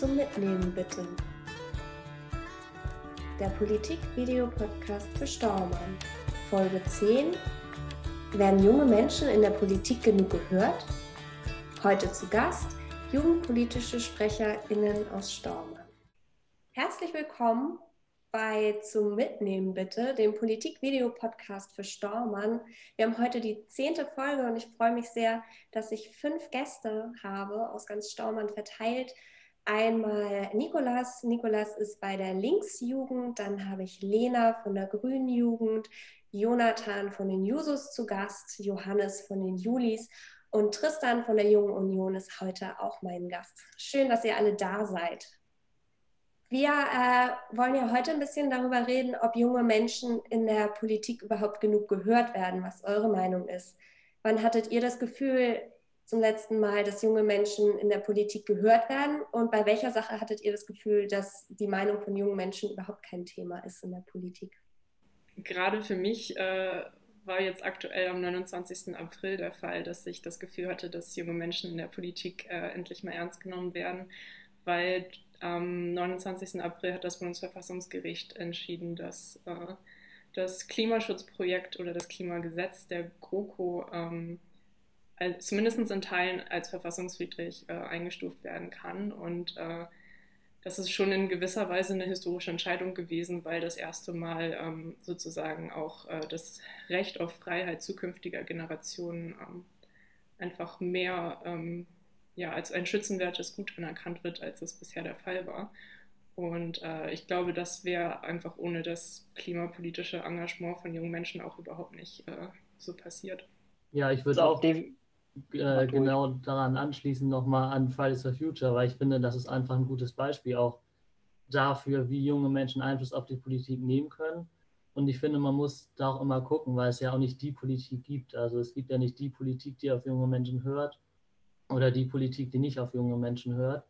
zum Mitnehmen bitte. Der Politik-Video-Podcast für Staumann. Folge 10. Werden junge Menschen in der Politik genug gehört? Heute zu Gast jugendpolitische SprecherInnen aus Staumann. Herzlich willkommen bei Zum Mitnehmen bitte, dem Politik-Video-Podcast für Stormann. Wir haben heute die zehnte Folge und ich freue mich sehr, dass ich fünf Gäste habe aus ganz Stormann verteilt. Einmal Nikolas. Nikolas ist bei der Linksjugend. Dann habe ich Lena von der Grünen Jugend, Jonathan von den Jusos zu Gast, Johannes von den Julis und Tristan von der Jungen Union ist heute auch mein Gast. Schön, dass ihr alle da seid. Wir äh, wollen ja heute ein bisschen darüber reden, ob junge Menschen in der Politik überhaupt genug gehört werden, was eure Meinung ist. Wann hattet ihr das Gefühl zum letzten Mal, dass junge Menschen in der Politik gehört werden? Und bei welcher Sache hattet ihr das Gefühl, dass die Meinung von jungen Menschen überhaupt kein Thema ist in der Politik? Gerade für mich äh, war jetzt aktuell am 29. April der Fall, dass ich das Gefühl hatte, dass junge Menschen in der Politik äh, endlich mal ernst genommen werden, weil am 29. April hat das Bundesverfassungsgericht entschieden, dass äh, das Klimaschutzprojekt oder das Klimagesetz der GroKo ähm, zumindest in Teilen als verfassungswidrig äh, eingestuft werden kann. Und äh, das ist schon in gewisser Weise eine historische Entscheidung gewesen, weil das erste Mal ähm, sozusagen auch äh, das Recht auf Freiheit zukünftiger Generationen ähm, einfach mehr ähm, ja, als ein schützenwertes Gut anerkannt wird, als es bisher der Fall war. Und äh, ich glaube, das wäre einfach ohne das klimapolitische Engagement von jungen Menschen auch überhaupt nicht äh, so passiert. Ja, ich würde auch äh, genau daran anschließen, nochmal an Fridays for Future, weil ich finde, das ist einfach ein gutes Beispiel auch dafür, wie junge Menschen Einfluss auf die Politik nehmen können. Und ich finde, man muss da auch immer gucken, weil es ja auch nicht die Politik gibt. Also es gibt ja nicht die Politik, die auf junge Menschen hört, oder die Politik, die nicht auf junge Menschen hört.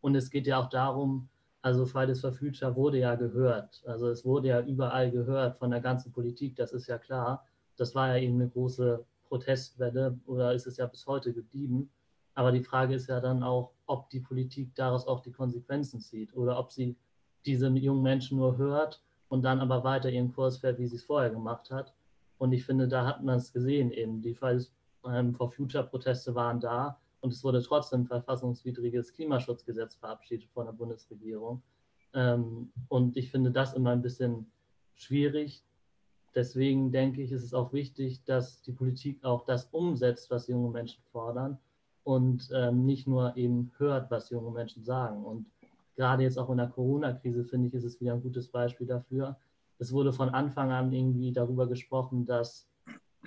Und es geht ja auch darum, also Fridays for Future wurde ja gehört. Also es wurde ja überall gehört von der ganzen Politik, das ist ja klar. Das war ja eben eine große Protestwelle oder ist es ja bis heute geblieben. Aber die Frage ist ja dann auch, ob die Politik daraus auch die Konsequenzen zieht oder ob sie diese jungen Menschen nur hört und dann aber weiter ihren Kurs fährt, wie sie es vorher gemacht hat. Und ich finde, da hat man es gesehen eben. Die Fridays for Future Proteste waren da, und es wurde trotzdem ein verfassungswidriges Klimaschutzgesetz verabschiedet von der Bundesregierung. Ähm, und ich finde das immer ein bisschen schwierig. Deswegen denke ich, ist es auch wichtig, dass die Politik auch das umsetzt, was junge Menschen fordern und ähm, nicht nur eben hört, was junge Menschen sagen. Und gerade jetzt auch in der Corona-Krise, finde ich, ist es wieder ein gutes Beispiel dafür. Es wurde von Anfang an irgendwie darüber gesprochen, dass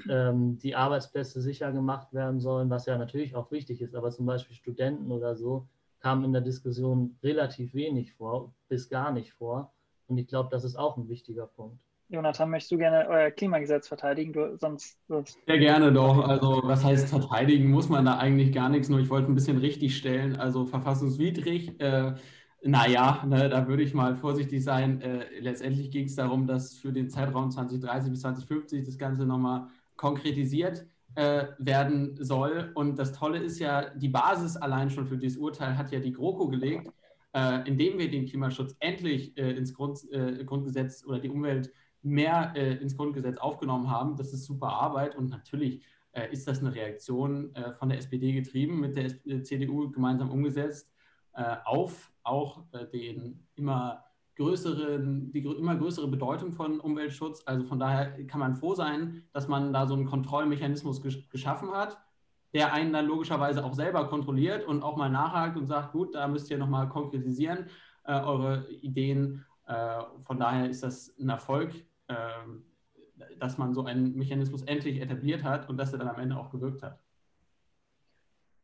ähm, die Arbeitsplätze sicher gemacht werden sollen, was ja natürlich auch wichtig ist, aber zum Beispiel Studenten oder so kamen in der Diskussion relativ wenig vor, bis gar nicht vor. Und ich glaube, das ist auch ein wichtiger Punkt. Jonathan, möchtest du gerne euer Klimagesetz verteidigen? Du, sonst, sonst Sehr gerne doch. Also, was heißt verteidigen? Muss man da eigentlich gar nichts, nur ich wollte ein bisschen richtig stellen. Also, verfassungswidrig, äh, naja, ne, da würde ich mal vorsichtig sein. Äh, letztendlich ging es darum, dass für den Zeitraum 2030 bis 2050 das Ganze nochmal konkretisiert äh, werden soll. Und das Tolle ist ja, die Basis allein schon für dieses Urteil hat ja die GroKo gelegt, äh, indem wir den Klimaschutz endlich äh, ins Grund, äh, Grundgesetz oder die Umwelt mehr äh, ins Grundgesetz aufgenommen haben. Das ist super Arbeit und natürlich äh, ist das eine Reaktion von der SPD getrieben, mit der CDU gemeinsam umgesetzt, auf auch den immer größeren, die immer größere Bedeutung von Umweltschutz. Also von daher kann man froh sein, dass man da so einen Kontrollmechanismus gesch geschaffen hat, der einen dann logischerweise auch selber kontrolliert und auch mal nachhakt und sagt, gut, da müsst ihr nochmal konkretisieren, äh, eure Ideen. Äh, von daher ist das ein Erfolg, äh, dass man so einen Mechanismus endlich etabliert hat und dass er dann am Ende auch gewirkt hat.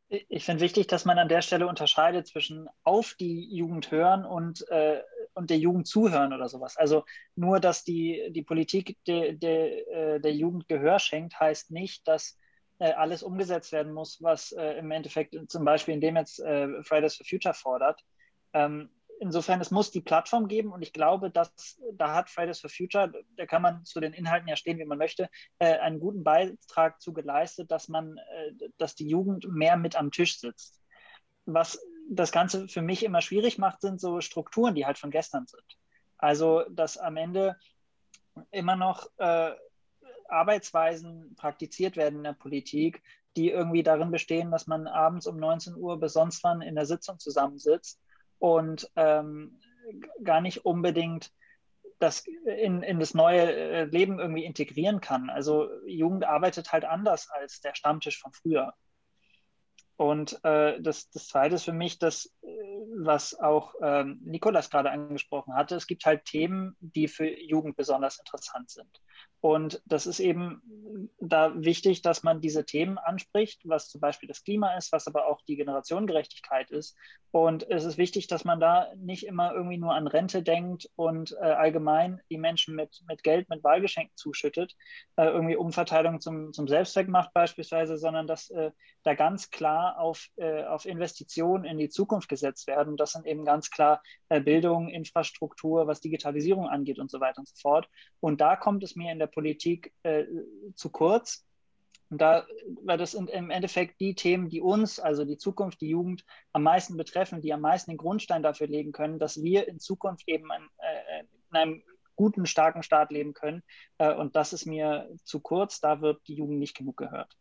Ich finde wichtig, dass man an der Stelle unterscheidet zwischen auf die Jugend hören und äh, und der Jugend zuhören oder sowas. Also nur, dass die, die Politik de, de, äh, der Jugend Gehör schenkt, heißt nicht, dass äh, alles umgesetzt werden muss, was äh, im Endeffekt zum Beispiel in dem jetzt äh, Fridays for Future fordert. Ähm, insofern, es muss die Plattform geben und ich glaube, dass da hat Fridays for Future, da kann man zu den Inhalten ja stehen, wie man möchte, äh, einen guten Beitrag zu geleistet, dass man, äh, dass die Jugend mehr mit am Tisch sitzt. Was das Ganze für mich immer schwierig macht, sind so Strukturen, die halt von gestern sind. Also, dass am Ende immer noch äh, Arbeitsweisen praktiziert werden in der Politik, die irgendwie darin bestehen, dass man abends um 19 Uhr bis sonst wann in der Sitzung zusammensitzt und ähm, gar nicht unbedingt das in, in das neue äh, Leben irgendwie integrieren kann. Also Jugend arbeitet halt anders als der Stammtisch von früher. Und äh, das, das Zweite ist für mich das, äh, was auch ähm, Nikolas gerade angesprochen hatte. Es gibt halt Themen, die für Jugend besonders interessant sind. Und das ist eben da wichtig, dass man diese Themen anspricht, was zum Beispiel das Klima ist, was aber auch die Generationengerechtigkeit ist. Und es ist wichtig, dass man da nicht immer irgendwie nur an Rente denkt und äh, allgemein die Menschen mit, mit Geld, mit Wahlgeschenken zuschüttet, äh, irgendwie Umverteilung zum, zum Selbstzweck macht beispielsweise, sondern dass äh, da ganz klar auf, äh, auf Investitionen in die Zukunft gesetzt werden. Das sind eben ganz klar äh, Bildung, Infrastruktur, was Digitalisierung angeht und so weiter und so fort. Und da kommt es mir in der Politik äh, zu kurz. Und da, weil das sind im Endeffekt die Themen, die uns, also die Zukunft, die Jugend am meisten betreffen, die am meisten den Grundstein dafür legen können, dass wir in Zukunft eben ein, äh, in einem guten, starken Staat leben können. Äh, und das ist mir zu kurz, da wird die Jugend nicht genug gehört.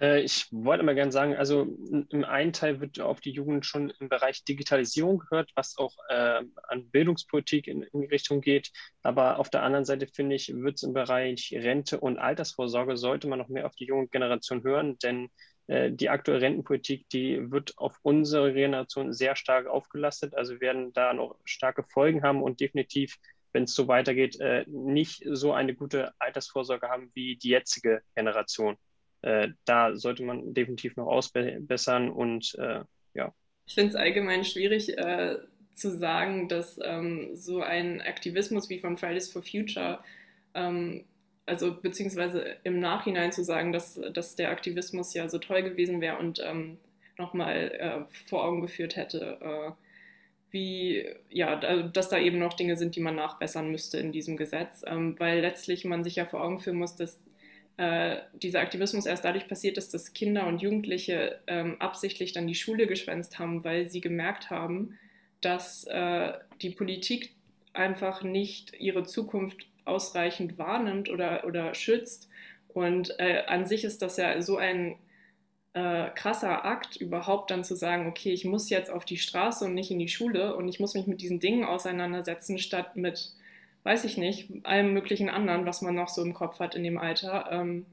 Äh, ich wollte mal gerne sagen, also im einen Teil wird auf die Jugend schon im Bereich Digitalisierung gehört, was auch äh, an Bildungspolitik in, in, die Richtung geht. Aber auf der anderen Seite finde ich, wird es im Bereich Rente und Altersvorsorge, sollte man noch mehr auf die junge Generation hören, denn äh, die aktuelle Rentenpolitik, die wird auf unsere Generation sehr stark aufgelastet. Also werden da noch starke Folgen haben und definitiv wenn es so weitergeht, äh, nicht so eine gute Altersvorsorge haben wie die jetzige Generation äh, da sollte man definitiv noch ausbessern und äh, ja. Ich finde es allgemein schwierig äh, zu sagen, dass ähm, so ein Aktivismus wie von Fridays for Future, ähm, also beziehungsweise im Nachhinein zu sagen, dass, dass der Aktivismus ja so toll gewesen wäre und ähm, nochmal äh, vor Augen geführt hätte, äh, wie, ja, dass da eben noch Dinge sind, die man nachbessern müsste in diesem Gesetz, ähm, weil letztlich man sich ja vor Augen führen muss, dass äh, dieser Aktivismus erst dadurch passiert ist, dass Kinder und Jugendliche ähm, absichtlich dann die Schule geschwänzt haben, weil sie gemerkt haben, dass äh, die Politik einfach nicht ihre Zukunft ausreichend wahrnimmt oder, oder schützt. Und äh, an sich ist das ja so ein äh, krasser Akt, überhaupt dann zu sagen, okay, ich muss jetzt auf die Straße und nicht in die Schule und ich muss mich mit diesen Dingen auseinandersetzen, statt mit weiß ich nicht, allem möglichen anderen, was man noch so im Kopf hat in dem Alter. Ähm,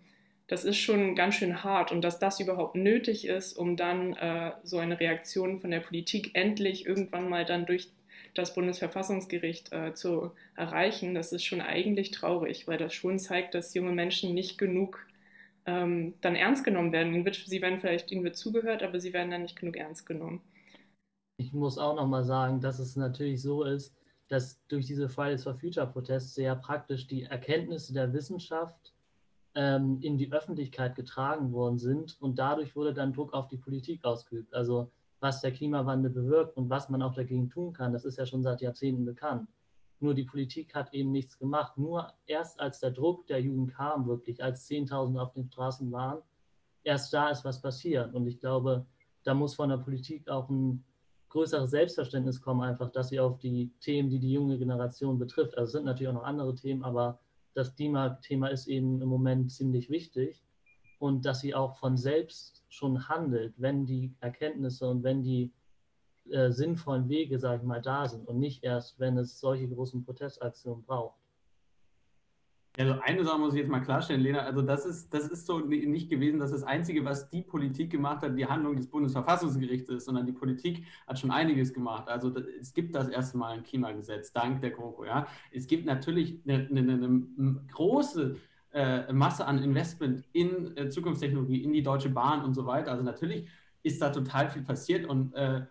das ist schon ganz schön hart und dass das überhaupt nötig ist, um dann äh, so eine Reaktion von der Politik endlich irgendwann mal dann durch das Bundesverfassungsgericht äh, zu erreichen, das ist schon eigentlich traurig, weil das schon zeigt, dass junge Menschen nicht genug ähm, dann ernst genommen werden. Sie werden vielleicht, ihnen wird zugehört, aber sie werden dann nicht genug ernst genommen. Ich muss auch nochmal sagen, dass es natürlich so ist, dass durch diese Fridays for Future Proteste ja praktisch die Erkenntnisse der Wissenschaft ähm, in die Öffentlichkeit getragen worden sind und dadurch wurde dann Druck auf die Politik ausgeübt. Also was der Klimawandel bewirkt und was man auch dagegen tun kann, das ist ja schon seit Jahrzehnten bekannt. Nur die Politik hat eben nichts gemacht. Nur erst als der Druck der Jugend kam, wirklich, als 10.000 auf den Straßen waren, erst da ist was passiert. Und ich glaube, da muss von der Politik auch ein größeres Selbstverständnis kommen, einfach, dass sie auf die Themen, die die junge Generation betrifft, also es sind natürlich auch noch andere Themen, aber das Klima-Thema ist eben im Moment ziemlich wichtig und dass sie auch von selbst schon handelt, wenn die Erkenntnisse und wenn die äh, sinnvollen Wege, sage ich mal, da sind und nicht erst, wenn es solche großen Protestaktionen braucht. Also eine Sache muss ich jetzt mal klarstellen, Lena. Also das ist, das ist so nicht gewesen, dass das Einzige, was die Politik gemacht hat, die Handlung des Bundesverfassungsgerichts ist, sondern die Politik hat schon einiges gemacht. Also das, es gibt das erste Mal ein Klimagesetz, dank der GroKo. Ja. Es gibt natürlich eine, eine, eine große äh, Masse an Investment in äh, Zukunftstechnologie, in die Deutsche Bahn und so weiter. Also natürlich ist da total viel passiert und äh,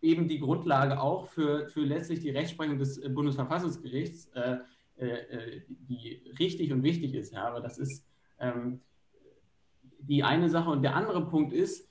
eben die Grundlage auch für, für letztlich die Rechtsprechung des äh, Bundesverfassungsgerichts äh, äh, äh, die richtig und wichtig ist. Ja, aber das ist ähm, die eine Sache. Und der andere Punkt ist,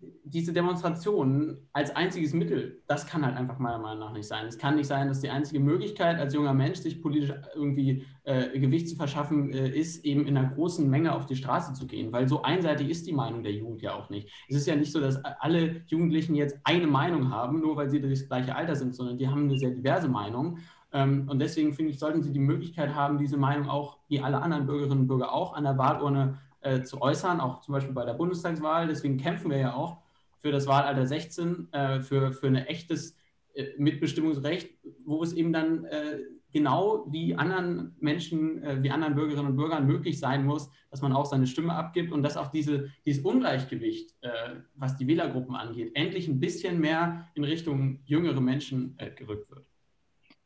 diese Demonstrationen als einziges Mittel, das kann halt einfach meiner Meinung nach nicht sein. Es kann nicht sein, dass die einzige Möglichkeit als junger Mensch, sich politisch irgendwie äh, Gewicht zu verschaffen, äh, ist, eben in einer großen Menge auf die Straße zu gehen, weil so einseitig ist die Meinung der Jugend ja auch nicht. Es ist ja nicht so, dass alle Jugendlichen jetzt eine Meinung haben, nur weil sie das gleiche Alter sind, sondern die haben eine sehr diverse Meinung. Ähm, und deswegen finde ich, sollten sie die Möglichkeit haben, diese Meinung auch, wie alle anderen Bürgerinnen und Bürger auch, an der Wahlurne äh, zu äußern, auch zum Beispiel bei der Bundestagswahl. Deswegen kämpfen wir ja auch für das Wahlalter 16, äh, für, für ein echtes äh, Mitbestimmungsrecht, wo es eben dann äh, genau wie anderen Menschen, äh, wie anderen Bürgerinnen und Bürgern möglich sein muss, dass man auch seine Stimme abgibt und dass auch diese, dieses Ungleichgewicht, äh, was die Wählergruppen angeht, endlich ein bisschen mehr in Richtung jüngere Menschen gerückt wird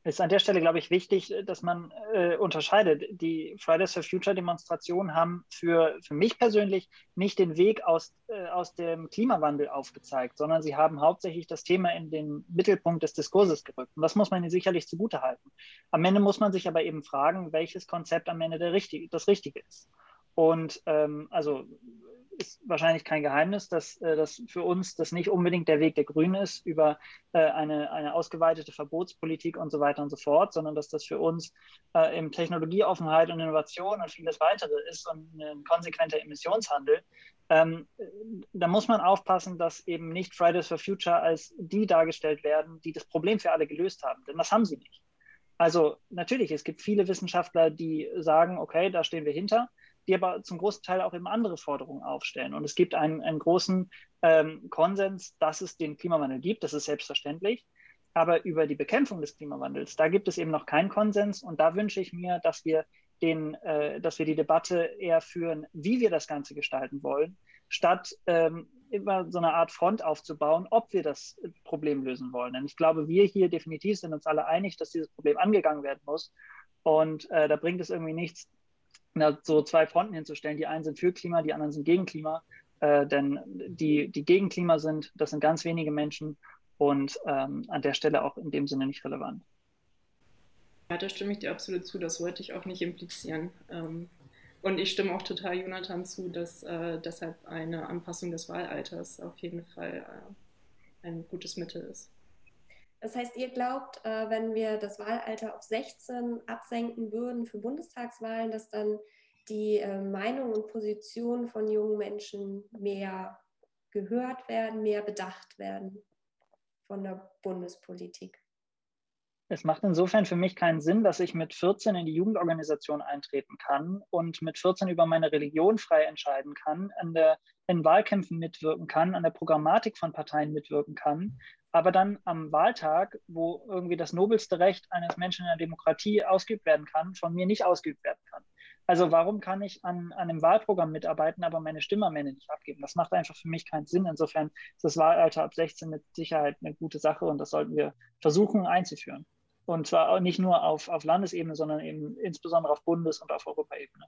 ist an der Stelle, glaube ich, wichtig, dass man äh, unterscheidet. Die Fridays for Future Demonstrationen haben für, für mich persönlich nicht den Weg aus, äh, aus dem Klimawandel aufgezeigt, sondern sie haben hauptsächlich das Thema in den Mittelpunkt des Diskurses gerückt. Und das muss man ihnen sicherlich zugutehalten. Am Ende muss man sich aber eben fragen, welches Konzept am Ende der richtige, das Richtige ist. Und ähm, also ist wahrscheinlich kein Geheimnis, dass, äh, dass für uns das nicht unbedingt der Weg der Grünen ist über äh, eine, eine ausgeweitete Verbotspolitik und so weiter und so fort, sondern dass das für uns äh, eben Technologieoffenheit und Innovation und vieles weitere ist und ein konsequenter Emissionshandel. Ähm, da muss man aufpassen, dass eben nicht Fridays for Future als die dargestellt werden, die das Problem für alle gelöst haben, denn das haben sie nicht. Also natürlich, es gibt viele Wissenschaftler, die sagen, okay, da stehen wir hinter die aber zum großen Teil auch eben andere Forderungen aufstellen. Und es gibt einen, einen großen ähm, Konsens, dass es den Klimawandel gibt, das ist selbstverständlich. Aber über die Bekämpfung des Klimawandels, da gibt es eben noch keinen Konsens. Und da wünsche ich mir, dass wir, den, äh, dass wir die Debatte eher führen, wie wir das Ganze gestalten wollen, statt ähm, immer so eine Art Front aufzubauen, ob wir das Problem lösen wollen. Denn ich glaube, wir hier definitiv sind uns alle einig, dass dieses Problem angegangen werden muss. Und äh, da bringt es irgendwie nichts, so zwei Fronten hinzustellen. Die einen sind für Klima, die anderen sind gegen Klima. Äh, denn die, die gegen Klima sind, das sind ganz wenige Menschen und ähm, an der Stelle auch in dem Sinne nicht relevant. Ja, da stimme ich dir absolut zu. Das wollte ich auch nicht implizieren. Ähm, und ich stimme auch total Jonathan zu, dass äh, deshalb eine Anpassung des Wahlalters auf jeden Fall äh, ein gutes Mittel ist. Das heißt, ihr glaubt, äh, wenn wir das Wahlalter auf 16 absenken würden für Bundestagswahlen, dass dann die äh, Meinung und Position von jungen Menschen mehr gehört werden, mehr bedacht werden von der Bundespolitik? Es macht insofern für mich keinen Sinn, dass ich mit 14 in die Jugendorganisation eintreten kann und mit 14 über meine Religion frei entscheiden kann, an der, in Wahlkämpfen mitwirken kann, an der Programmatik von Parteien mitwirken kann, aber dann am Wahltag, wo irgendwie das nobelste Recht eines Menschen in der Demokratie ausgeübt werden kann, von mir nicht ausgeübt werden kann. Also warum kann ich an, an einem Wahlprogramm mitarbeiten, aber meine Stimme am Ende nicht abgeben? Das macht einfach für mich keinen Sinn. Insofern ist das Wahlalter ab 16 mit Sicherheit eine gute Sache und das sollten wir versuchen einzuführen. Und zwar auch nicht nur auf, auf Landesebene, sondern eben insbesondere auf Bundes- und auf Europaebene.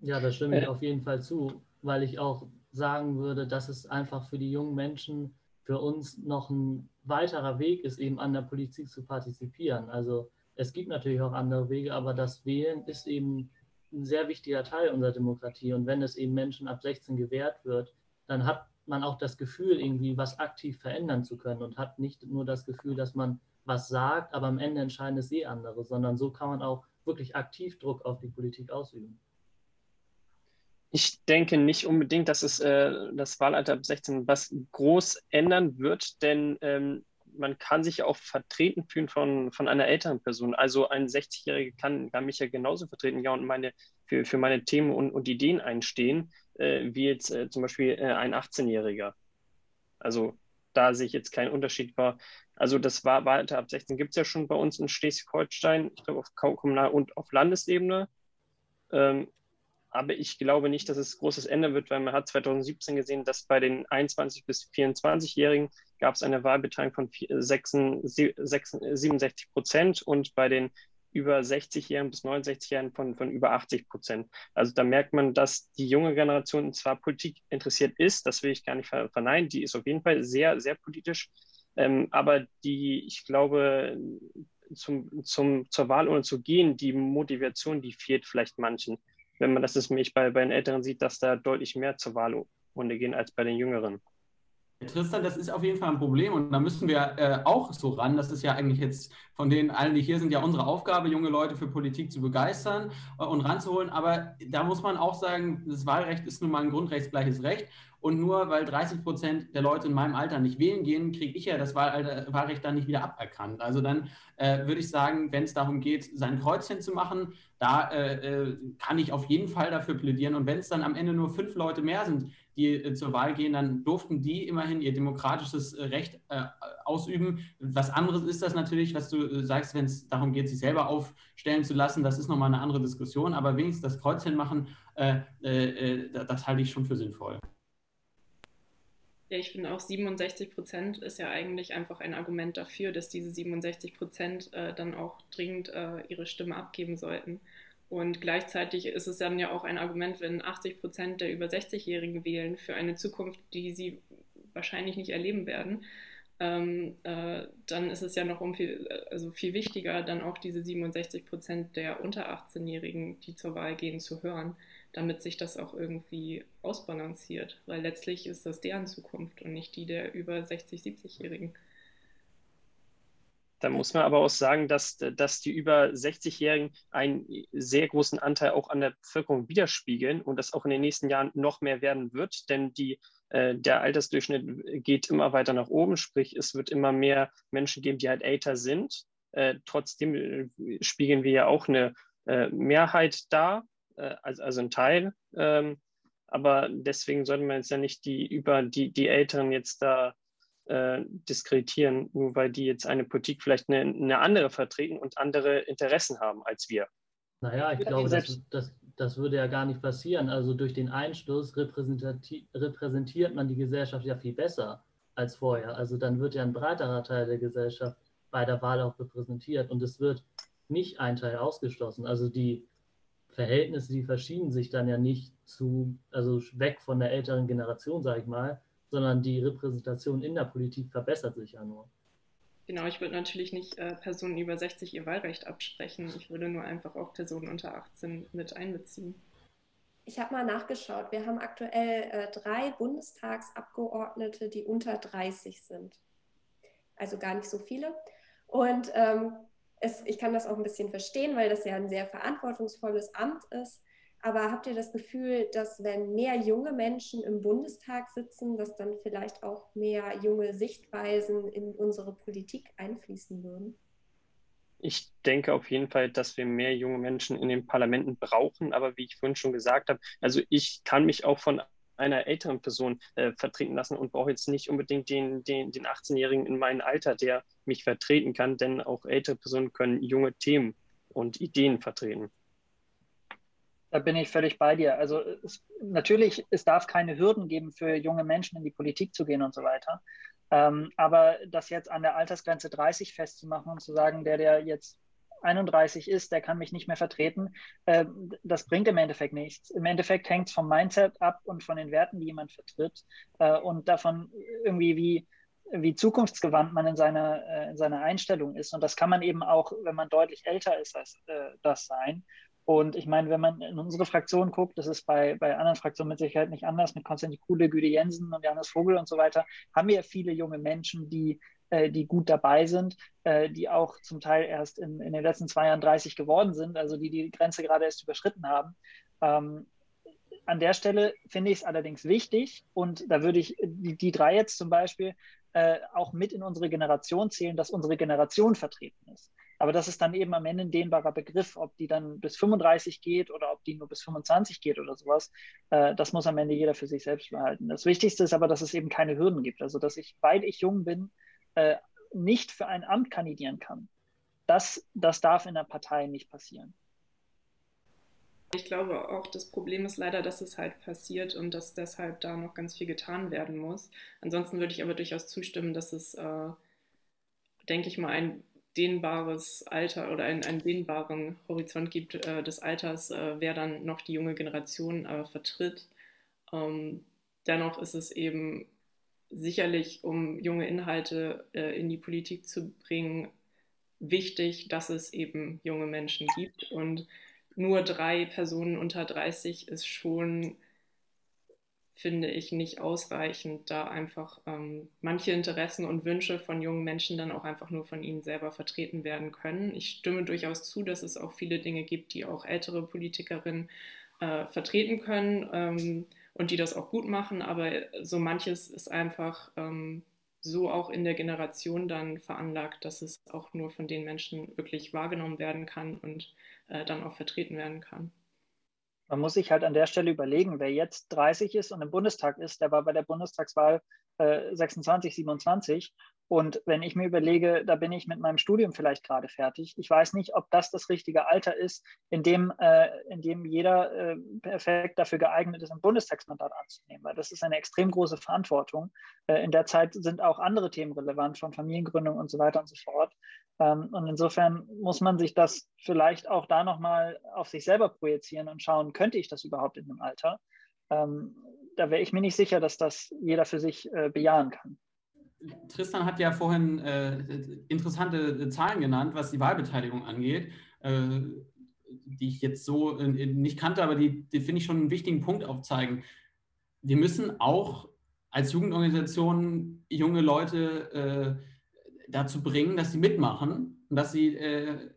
Ja, da stimme ich äh, auf jeden Fall zu, weil ich auch sagen würde, dass es einfach für die jungen Menschen für uns noch ein weiterer Weg ist, eben an der Politik zu partizipieren. Also es gibt natürlich auch andere Wege, aber das Wählen ist eben ein sehr wichtiger Teil unserer Demokratie. Und wenn es eben Menschen ab 16 gewährt wird, dann hat man auch das Gefühl, irgendwie was aktiv verändern zu können und hat nicht nur das Gefühl, dass man was sagt, aber am Ende entscheiden es eh andere, sondern so kann man auch wirklich aktiv Druck auf die Politik ausüben. Ich denke nicht unbedingt, dass es äh, das Wahlalter ab 16 was groß ändern wird, denn ähm, man kann sich ja auch vertreten fühlen von, von einer älteren Person. Also ein 60-Jähriger kann, kann mich ja genauso vertreten, ja, und meine, für, für meine Themen und, und Ideen einstehen, äh, wie jetzt äh, zum Beispiel äh, ein 18-Jähriger. Also da sehe ich jetzt keinen Unterschied war. Also das Wahlalter ab 16 gibt es ja schon bei uns in Schleswig-Holstein, ich glaube auf Kommunal- und auf Landesebene. Ähm, aber ich glaube nicht, dass es großes Ende wird, weil man hat 2017 gesehen, dass bei den 21- bis 24-Jährigen gab es eine Wahlbeteiligung von 67 Prozent und bei den über 60-Jährigen bis 69-Jährigen von, von über 80 Prozent. Also da merkt man, dass die junge Generation zwar Politik interessiert ist, das will ich gar nicht verneinen, die ist auf jeden Fall sehr, sehr politisch, ähm, aber die, ich glaube, zum, zum, zur Wahl ohne zu gehen, die Motivation, die fehlt vielleicht manchen wenn man das ist mich bei, bei den Älteren sieht, dass da deutlich mehr zur Wahl Runde gehen als bei den Jüngeren. Tristan, das ist auf jeden Fall ein Problem und da müssen wir äh, auch so ran. Das ist ja eigentlich jetzt von den allen, die hier sind, ja unsere Aufgabe, junge Leute für Politik zu begeistern äh, und ranzuholen. Aber da muss man auch sagen, das Wahlrecht ist nun mal ein grundrechtsgleiches Recht und nur weil 30 Prozent der Leute in meinem Alter nicht wählen gehen, kriege ich ja das Wahlrecht dann nicht wieder aberkannt. Also dann äh, würde ich sagen, wenn es darum geht, sein Kreuzchen zu machen, da äh, äh, kann ich auf jeden Fall dafür plädieren. Und wenn es dann am Ende nur fünf Leute mehr sind, die äh, zur Wahl gehen, dann durften die immerhin ihr demokratisches äh, Recht äh, ausüben. Was anderes ist das natürlich, was du sagst, wenn es darum geht, sich selber aufstellen zu lassen. Das ist nochmal eine andere Diskussion. Aber wenigstens das Kreuzchen machen, das halte ich schon für sinnvoll. Ja, ich finde auch 67 Prozent ist ja eigentlich einfach ein Argument dafür, dass diese 67 Prozent äh, dann auch dringend äh, ihre Stimme abgeben sollten. Und gleichzeitig ist es dann ja auch ein Argument, wenn 80 Prozent der über 60-Jährigen wählen für eine Zukunft, die sie wahrscheinlich nicht erleben werden, ähm, äh, dann ist es ja noch um viel, also viel wichtiger, dann auch diese 67 Prozent der unter 18-Jährigen, die zur Wahl gehen, zu hören damit sich das auch irgendwie ausbalanciert, weil letztlich ist das deren Zukunft und nicht die der über 60, 70-Jährigen. Da muss man aber auch sagen, dass, dass die über 60-Jährigen einen sehr großen Anteil auch an der Bevölkerung widerspiegeln und das auch in den nächsten Jahren noch mehr werden wird, denn die, äh, der Altersdurchschnitt geht immer weiter nach oben, sprich es wird immer mehr Menschen geben, die halt älter sind. Äh, trotzdem äh, spiegeln wir ja auch eine äh, Mehrheit da äh, also, also ein Teil. Ähm, aber deswegen sollte man jetzt ja nicht die über die, die Älteren jetzt da äh, diskreditieren, nur weil die jetzt eine Politik vielleicht eine, eine andere vertreten und andere Interessen haben als wir. Naja, ich glaube, das, das, das würde ja gar nicht passieren. Also durch den Einschluss repräsentiert man die Gesellschaft ja viel besser als vorher. Also dann wird ja ein breiterer Teil der Gesellschaft bei der Wahl auch repräsentiert und es wird nicht ein Teil ausgeschlossen. Also die Verhältnisse, die verschieben sich dann ja nicht zu, also weg von der älteren Generation, sage ich mal, sondern die Repräsentation in der Politik verbessert sich ja nur. Genau, ich würde natürlich nicht äh, Personen über 60 ihr Wahlrecht absprechen. Ich würde nur einfach auch Personen unter 18 mit einbeziehen. Ich habe mal nachgeschaut. Wir haben aktuell äh, drei Bundestagsabgeordnete, die unter 30 sind. Also gar nicht so viele. Und ähm, es, ich kann das auch ein bisschen verstehen, weil das ja ein sehr verantwortungsvolles Amt ist. Aber habt ihr das Gefühl, dass wenn mehr junge Menschen im Bundestag sitzen, dass dann vielleicht auch mehr junge Sichtweisen in unsere Politik einfließen würden? Ich denke auf jeden Fall, dass wir mehr junge Menschen in den Parlamenten brauchen. Aber wie ich vorhin schon gesagt habe, also ich kann mich auch von einer älteren Person äh, vertreten lassen und brauche jetzt nicht unbedingt den, den, den 18-Jährigen in meinem Alter, der mich vertreten kann, denn auch ältere Personen können junge Themen und Ideen vertreten. Da bin ich völlig bei dir. Also es, natürlich, es darf keine Hürden geben für junge Menschen in die Politik zu gehen und so weiter. Ähm, aber das jetzt an der Altersgrenze 30 festzumachen und zu sagen, der, der jetzt 31 ist, der kann mich nicht mehr vertreten, äh, das bringt im Endeffekt nichts. Im Endeffekt hängt es vom Mindset ab und von den Werten, die jemand vertritt äh, und davon irgendwie, wie, wie zukunftsgewandt man in seiner, äh, in seiner Einstellung ist. Und das kann man eben auch, wenn man deutlich älter ist, als äh, das sein. Und ich meine, wenn man in unsere Fraktion guckt, das ist bei, bei anderen Fraktionen mit Sicherheit nicht anders, mit Konstantin Kuhle, Güde Jensen und Johannes Vogel und so weiter, haben wir viele junge Menschen, die äh, die gut dabei sind, äh, die auch zum Teil erst in, in den letzten zwei Jahren 30 geworden sind, also die die Grenze gerade erst überschritten haben. Ähm, an der Stelle finde ich es allerdings wichtig und da würde ich die, die drei jetzt zum Beispiel äh, auch mit in unsere Generation zählen, dass unsere Generation vertreten ist. Aber das ist dann eben am Ende ein dehnbarer Begriff, ob die dann bis 35 geht oder ob die nur bis 25 geht oder sowas. Äh, das muss am Ende jeder für sich selbst behalten. Das Wichtigste ist aber, dass es eben keine Hürden gibt. Also, dass ich, weil ich jung bin, äh, nicht für ein Amt kandidieren kann. Das, das darf in der Partei nicht passieren. Ich glaube auch, das Problem ist leider, dass es halt passiert und dass deshalb da noch ganz viel getan werden muss. Ansonsten würde ich aber durchaus zustimmen, dass es, äh, denke ich mal, ein dehnbares Alter oder einen, einen dehnbaren Horizont gibt äh, des Alters, äh, wer dann noch die junge Generation äh, vertritt. Ähm, dennoch ist es eben sicherlich, um junge Inhalte äh, in die Politik zu bringen, wichtig, dass es eben junge Menschen gibt. Und nur drei Personen unter 30 ist schon, finde ich nicht ausreichend, da einfach ähm, manche Interessen und Wünsche von jungen Menschen dann auch einfach nur von ihnen selber vertreten werden können. Ich stimme durchaus zu, dass es auch viele Dinge gibt, die auch ältere Politikerinnen äh, vertreten können ähm, und die das auch gut machen, aber so manches ist einfach ähm, so auch in der Generation dann veranlagt, dass es auch nur von den Menschen wirklich wahrgenommen werden kann und äh, dann auch vertreten werden kann. Man muss sich halt an der Stelle überlegen, wer jetzt 30 ist und im Bundestag ist, der war bei der Bundestagswahl äh, 26, 27 und wenn ich mir überlege, da bin ich mit meinem Studium vielleicht gerade fertig, ich weiß nicht, ob das das richtige Alter ist, in dem, äh, in dem jeder äh, perfekt dafür geeignet ist, ein Bundestagsmandat anzunehmen, weil das ist eine extrem große Verantwortung. Äh, in der Zeit sind auch andere Themen relevant, von Familiengründung und so weiter und so fort. Ähm, und insofern muss man sich das vielleicht auch da nochmal auf sich selber projizieren und schauen, könnte ich das überhaupt in dem Alter? Ähm, da wäre ich mir nicht sicher, dass das jeder für sich äh, bejahen kann. Tristan hat ja vorhin äh, interessante Zahlen genannt, was die Wahlbeteiligung angeht, äh, die ich jetzt so äh, nicht kannte, aber die, die finde ich schon einen wichtigen Punkt aufzeigen. Wir müssen auch als Jugendorganisation junge Leute äh, dazu bringen, dass sie mitmachen und dass sie äh,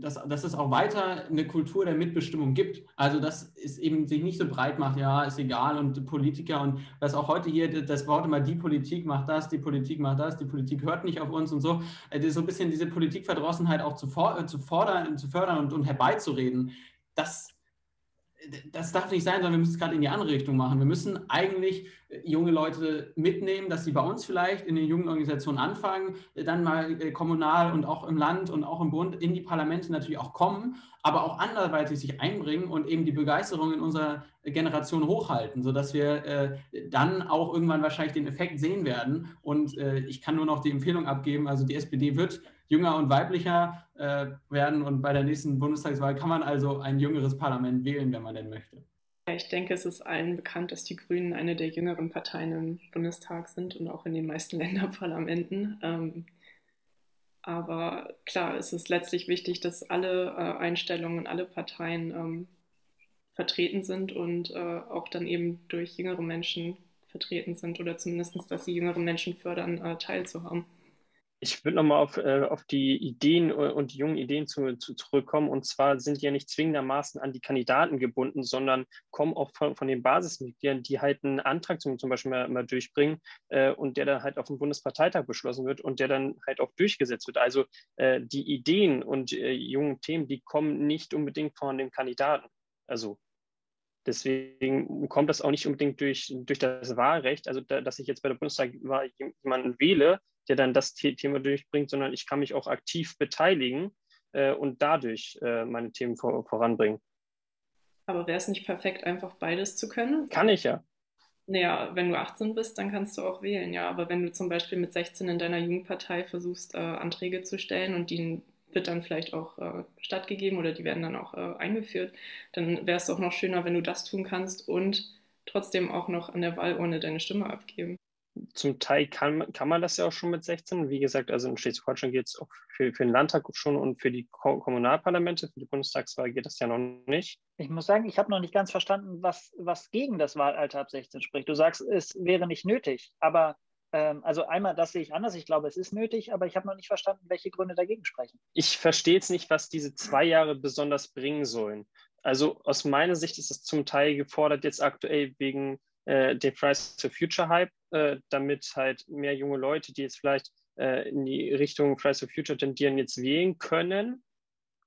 dass, dass es auch weiter eine Kultur der Mitbestimmung gibt. Also, dass es eben sich nicht so breit macht, ja, ist egal und Politiker und was auch heute hier das Wort immer, die Politik macht das, die Politik macht das, die Politik hört nicht auf uns und so. Also so ein bisschen diese Politikverdrossenheit auch zu, for zu fordern, zu fördern und, und herbeizureden, das das darf nicht sein, sondern wir müssen es gerade in die andere Richtung machen. Wir müssen eigentlich äh, junge Leute mitnehmen, dass sie bei uns vielleicht in den jungen Organisationen anfangen, äh, dann mal äh, kommunal und auch im Land und auch im Bund in die Parlamente natürlich auch kommen, aber auch anderweitig sich einbringen und eben die Begeisterung in unserer Generation hochhalten, sodass wir dann auch irgendwann wahrscheinlich den Effekt sehen werden. Und ich kann nur noch die Empfehlung abgeben, also die SPD wird jünger und weiblicher äh, werden. Und bei der nächsten Bundestagswahl kann man also ein jüngeres Parlament wählen, wenn man denn möchte. Ich denke, es ist allen bekannt, dass die Grünen eine der jüngeren Parteien im Bundestag sind und auch in den meisten Länderparlamenten. Ähm, aber klar, es ist letztlich wichtig, dass alle äh, Einstellungen, alle Parteien ähm, vertreten sind und äh, auch dann eben durch jüngere Menschen vertreten sind oder zumindest, dass sie jüngere Menschen fördern, äh, teilzuhaben. Ich würde nochmal auf, äh, auf die Ideen und die jungen Ideen zu, zu, zurückkommen. Und zwar sind die ja nicht zwingendermaßen an die Kandidaten gebunden, sondern kommen auch von, von den Basismitgliedern, die halt einen Antrag zum, zum Beispiel mal, mal durchbringen äh, und der dann halt auf dem Bundesparteitag beschlossen wird und der dann halt auch durchgesetzt wird. Also äh, die Ideen und äh, jungen Themen, die kommen nicht unbedingt von den Kandidaten. Also Deswegen kommt das auch nicht unbedingt durch, durch das Wahlrecht, also da, dass ich jetzt bei der Bundestagswahl jemanden wähle, der dann das Thema durchbringt, sondern ich kann mich auch aktiv beteiligen äh, und dadurch äh, meine Themen vor, voranbringen. Aber wäre es nicht perfekt, einfach beides zu können? Kann ich ja. Naja, wenn du 18 bist, dann kannst du auch wählen, ja. Aber wenn du zum Beispiel mit 16 in deiner Jugendpartei versuchst, äh, Anträge zu stellen und die wird dann vielleicht auch äh, stattgegeben oder die werden dann auch äh, eingeführt, dann wäre es doch noch schöner, wenn du das tun kannst und trotzdem auch noch an der Wahlurne deine Stimme abgeben zum Teil kann, kann man das ja auch schon mit 16. Wie gesagt, also in Schleswig-Holstein geht es auch für, für den Landtag schon und für die Kommunalparlamente, für die Bundestagswahl geht das ja noch nicht. Ich muss sagen, ich habe noch nicht ganz verstanden, was, was gegen das Wahlalter ab 16 spricht. Du sagst, es wäre nicht nötig, aber ähm, also einmal, das sehe ich anders. Ich glaube, es ist nötig, aber ich habe noch nicht verstanden, welche Gründe dagegen sprechen. Ich verstehe jetzt nicht, was diese zwei Jahre besonders bringen sollen. Also aus meiner Sicht ist es zum Teil gefordert jetzt aktuell wegen äh, den Fridays for Future Hype, äh, damit halt mehr junge Leute, die jetzt vielleicht äh, in die Richtung Fridays for Future tendieren, jetzt wählen können.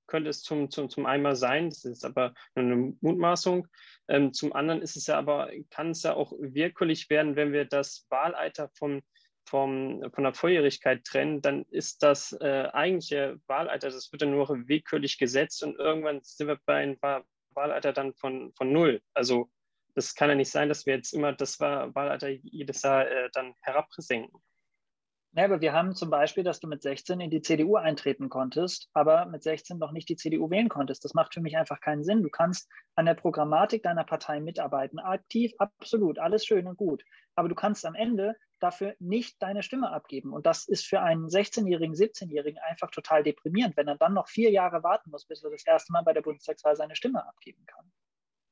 Könnte es zum, zum, zum einmal sein, das ist aber nur eine Mutmaßung. Ähm, zum anderen ist es ja aber, kann es ja auch willkürlich werden, wenn wir das Wahlalter vom, vom, von der Volljährigkeit trennen, dann ist das äh, eigentliche Wahlalter, das wird dann nur willkürlich gesetzt und irgendwann sind wir bei einem Wahlalter dann von, von null. Also das kann ja nicht sein, dass wir jetzt immer das Wahlalter jedes Jahr äh, dann herabsenken. Ja, aber wir haben zum Beispiel, dass du mit 16 in die CDU eintreten konntest, aber mit 16 noch nicht die CDU wählen konntest. Das macht für mich einfach keinen Sinn. Du kannst an der Programmatik deiner Partei mitarbeiten, aktiv, absolut, alles schön und gut. Aber du kannst am Ende dafür nicht deine Stimme abgeben. Und das ist für einen 16-Jährigen, 17-Jährigen einfach total deprimierend, wenn er dann noch vier Jahre warten muss, bis er das erste Mal bei der Bundestagswahl seine Stimme abgeben kann.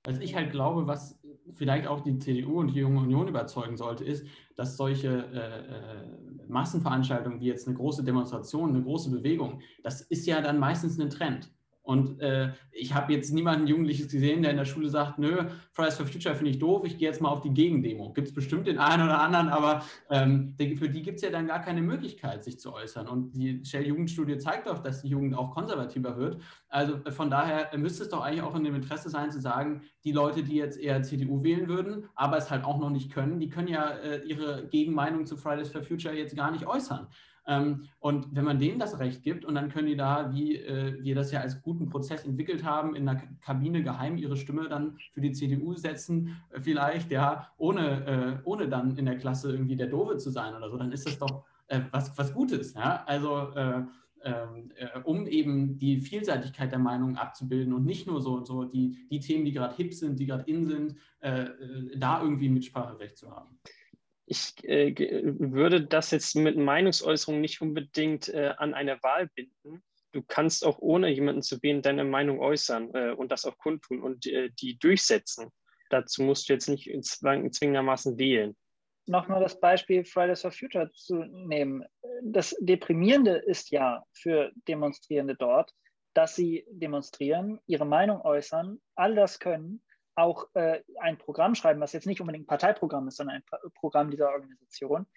Was ich halt glaube, was vielleicht auch die CDU und die Junge Union überzeugen sollte, ist, dass solche äh, äh, Massenveranstaltungen wie jetzt eine große Demonstration, eine große Bewegung, das ist ja dann meistens ein Trend. Und äh, ich habe jetzt niemanden Jugendliches gesehen, der in der Schule sagt, nö, Fridays for Future finde ich doof, ich gehe jetzt mal auf die Gegendemo. Gibt es bestimmt den einen oder anderen, aber ähm, für die gibt es ja dann gar keine Möglichkeit, sich zu äußern. Und die Shell-Jugendstudie zeigt doch, dass die Jugend auch konservativer wird. Also äh, von daher müsste es doch eigentlich auch in dem Interesse sein, zu sagen, die Leute, die jetzt eher CDU wählen würden, aber es halt auch noch nicht können, die können ja äh, ihre Gegenmeinung zu Fridays for Future jetzt gar nicht äußern. Ähm, und wenn man denen das Recht gibt und dann können die da, wie äh, wir das ja als guten Prozess entwickelt haben, in der Kabine geheim ihre Stimme dann für die CDU setzen, äh, vielleicht, ja, ohne, äh, ohne dann in der Klasse irgendwie der Dove zu sein oder so, dann ist das doch was, was Gutes. Ja? Also ähm, äh, um eben die Vielseitigkeit der Meinungen abzubilden und nicht nur so, so die, die Themen, die gerade hip sind, die gerade in sind, äh, da irgendwie Mitspracherecht zu haben ich äh, würde das jetzt mit Meinungsäußerung nicht unbedingt äh, an eine Wahl binden. Du kannst auch ohne jemanden zu wählen deine Meinung äußern äh, und das auch kundtun und äh, die durchsetzen. Dazu musst du jetzt nicht zwang, zwingendermaßen wählen. Nochmal das Beispiel Fridays for Future zu nehmen. Das Deprimierende ist ja für Demonstrierende dort, dass sie demonstrieren, ihre Meinung äußern, all das können auch äh, ein Programm schreiben, was jetzt nicht unbedingt ein Parteiprogramm ist, sondern ein Programm dieser Organisation,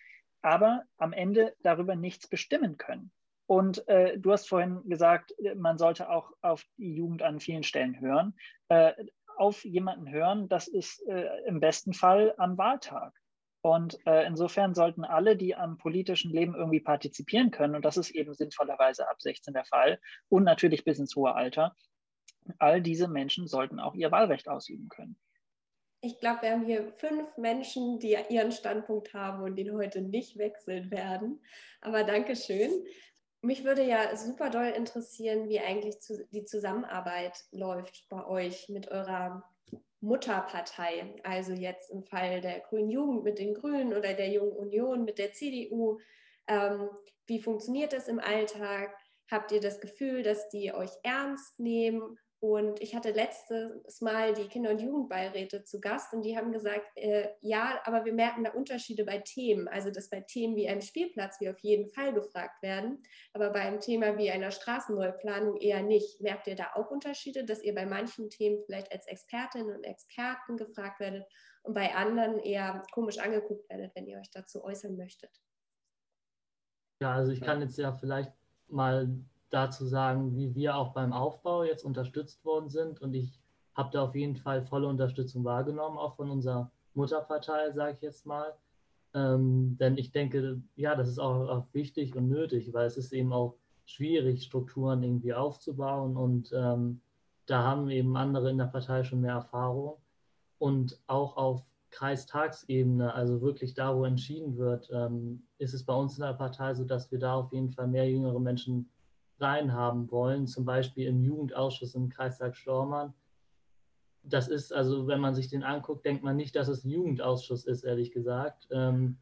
aber am Ende darüber nichts bestimmen können. Und äh, du hast vorhin gesagt, man sollte auch auf die Jugend an vielen Stellen hören. Äh, auf jemanden hören, das ist äh, im besten Fall am Wahltag. Und äh, insofern sollten alle, die am politischen Leben irgendwie partizipieren können, und das ist eben sinnvollerweise ab 16 der Fall und natürlich bis ins hohe Alter, all diese Menschen sollten auch ihr Wahlrecht ausüben können. Ich glaube, wir haben hier fünf Menschen, die ihren Standpunkt haben und den heute nicht wechseln werden. Aber Dankeschön. Mich würde ja super doll interessieren, wie eigentlich die Zusammenarbeit läuft bei euch mit eurer Mutterpartei. Also jetzt im Fall der Grünen Jugend mit den Grünen oder der Jungen Union mit der CDU. Ähm, wie funktioniert das im Alltag? Habt ihr das Gefühl, dass die euch ernst nehmen und ich hatte letztes Mal die Kinder- und Jugendbeiräte zu Gast und die haben gesagt, äh, ja, aber wir merken da Unterschiede bei Themen. Also, dass bei Themen wie einem Spielplatz wir auf jeden Fall gefragt werden, aber bei einem Thema wie einer Straßenneuplanung eher nicht. Merkt ihr da auch Unterschiede, dass ihr bei manchen Themen vielleicht als Expertinnen und Experten gefragt werdet und bei anderen eher komisch angeguckt werdet, wenn ihr euch dazu äußern möchtet? Ja, also ich kann jetzt ja vielleicht mal dazu sagen, wie wir auch beim Aufbau jetzt unterstützt worden sind. Und ich habe da auf jeden Fall volle Unterstützung wahrgenommen, auch von unserer Mutterpartei, sage ich jetzt mal. Ähm, denn ich denke, ja, das ist auch, auch, wichtig und nötig, weil es ist eben auch schwierig, Strukturen irgendwie aufzubauen. Und ähm, da haben eben andere in der Partei schon mehr Erfahrung. Und auch auf Kreistagsebene, also wirklich da, wo entschieden wird, ähm, ist es bei uns in der Partei so, dass wir da auf jeden Fall mehr jüngere Menschen reinhaben wollen, zum Beispiel im Jugendausschuss im Kreistag Stormann. Das ist, also wenn man sich den anguckt, denkt man nicht, dass es ein Jugendausschuss ist, ehrlich gesagt, ähm,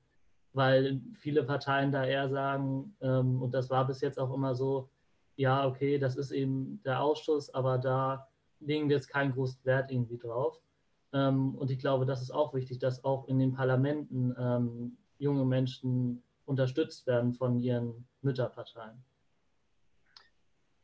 weil viele Parteien da eher sagen, ähm, und das war bis jetzt auch immer so, ja, okay, das ist eben der Ausschuss, aber da legen wir jetzt keinen großen Wert irgendwie drauf. Ähm, und ich glaube, das ist auch wichtig, dass auch in den Parlamenten ähm, junge Menschen unterstützt werden von ihren Mütterparteien.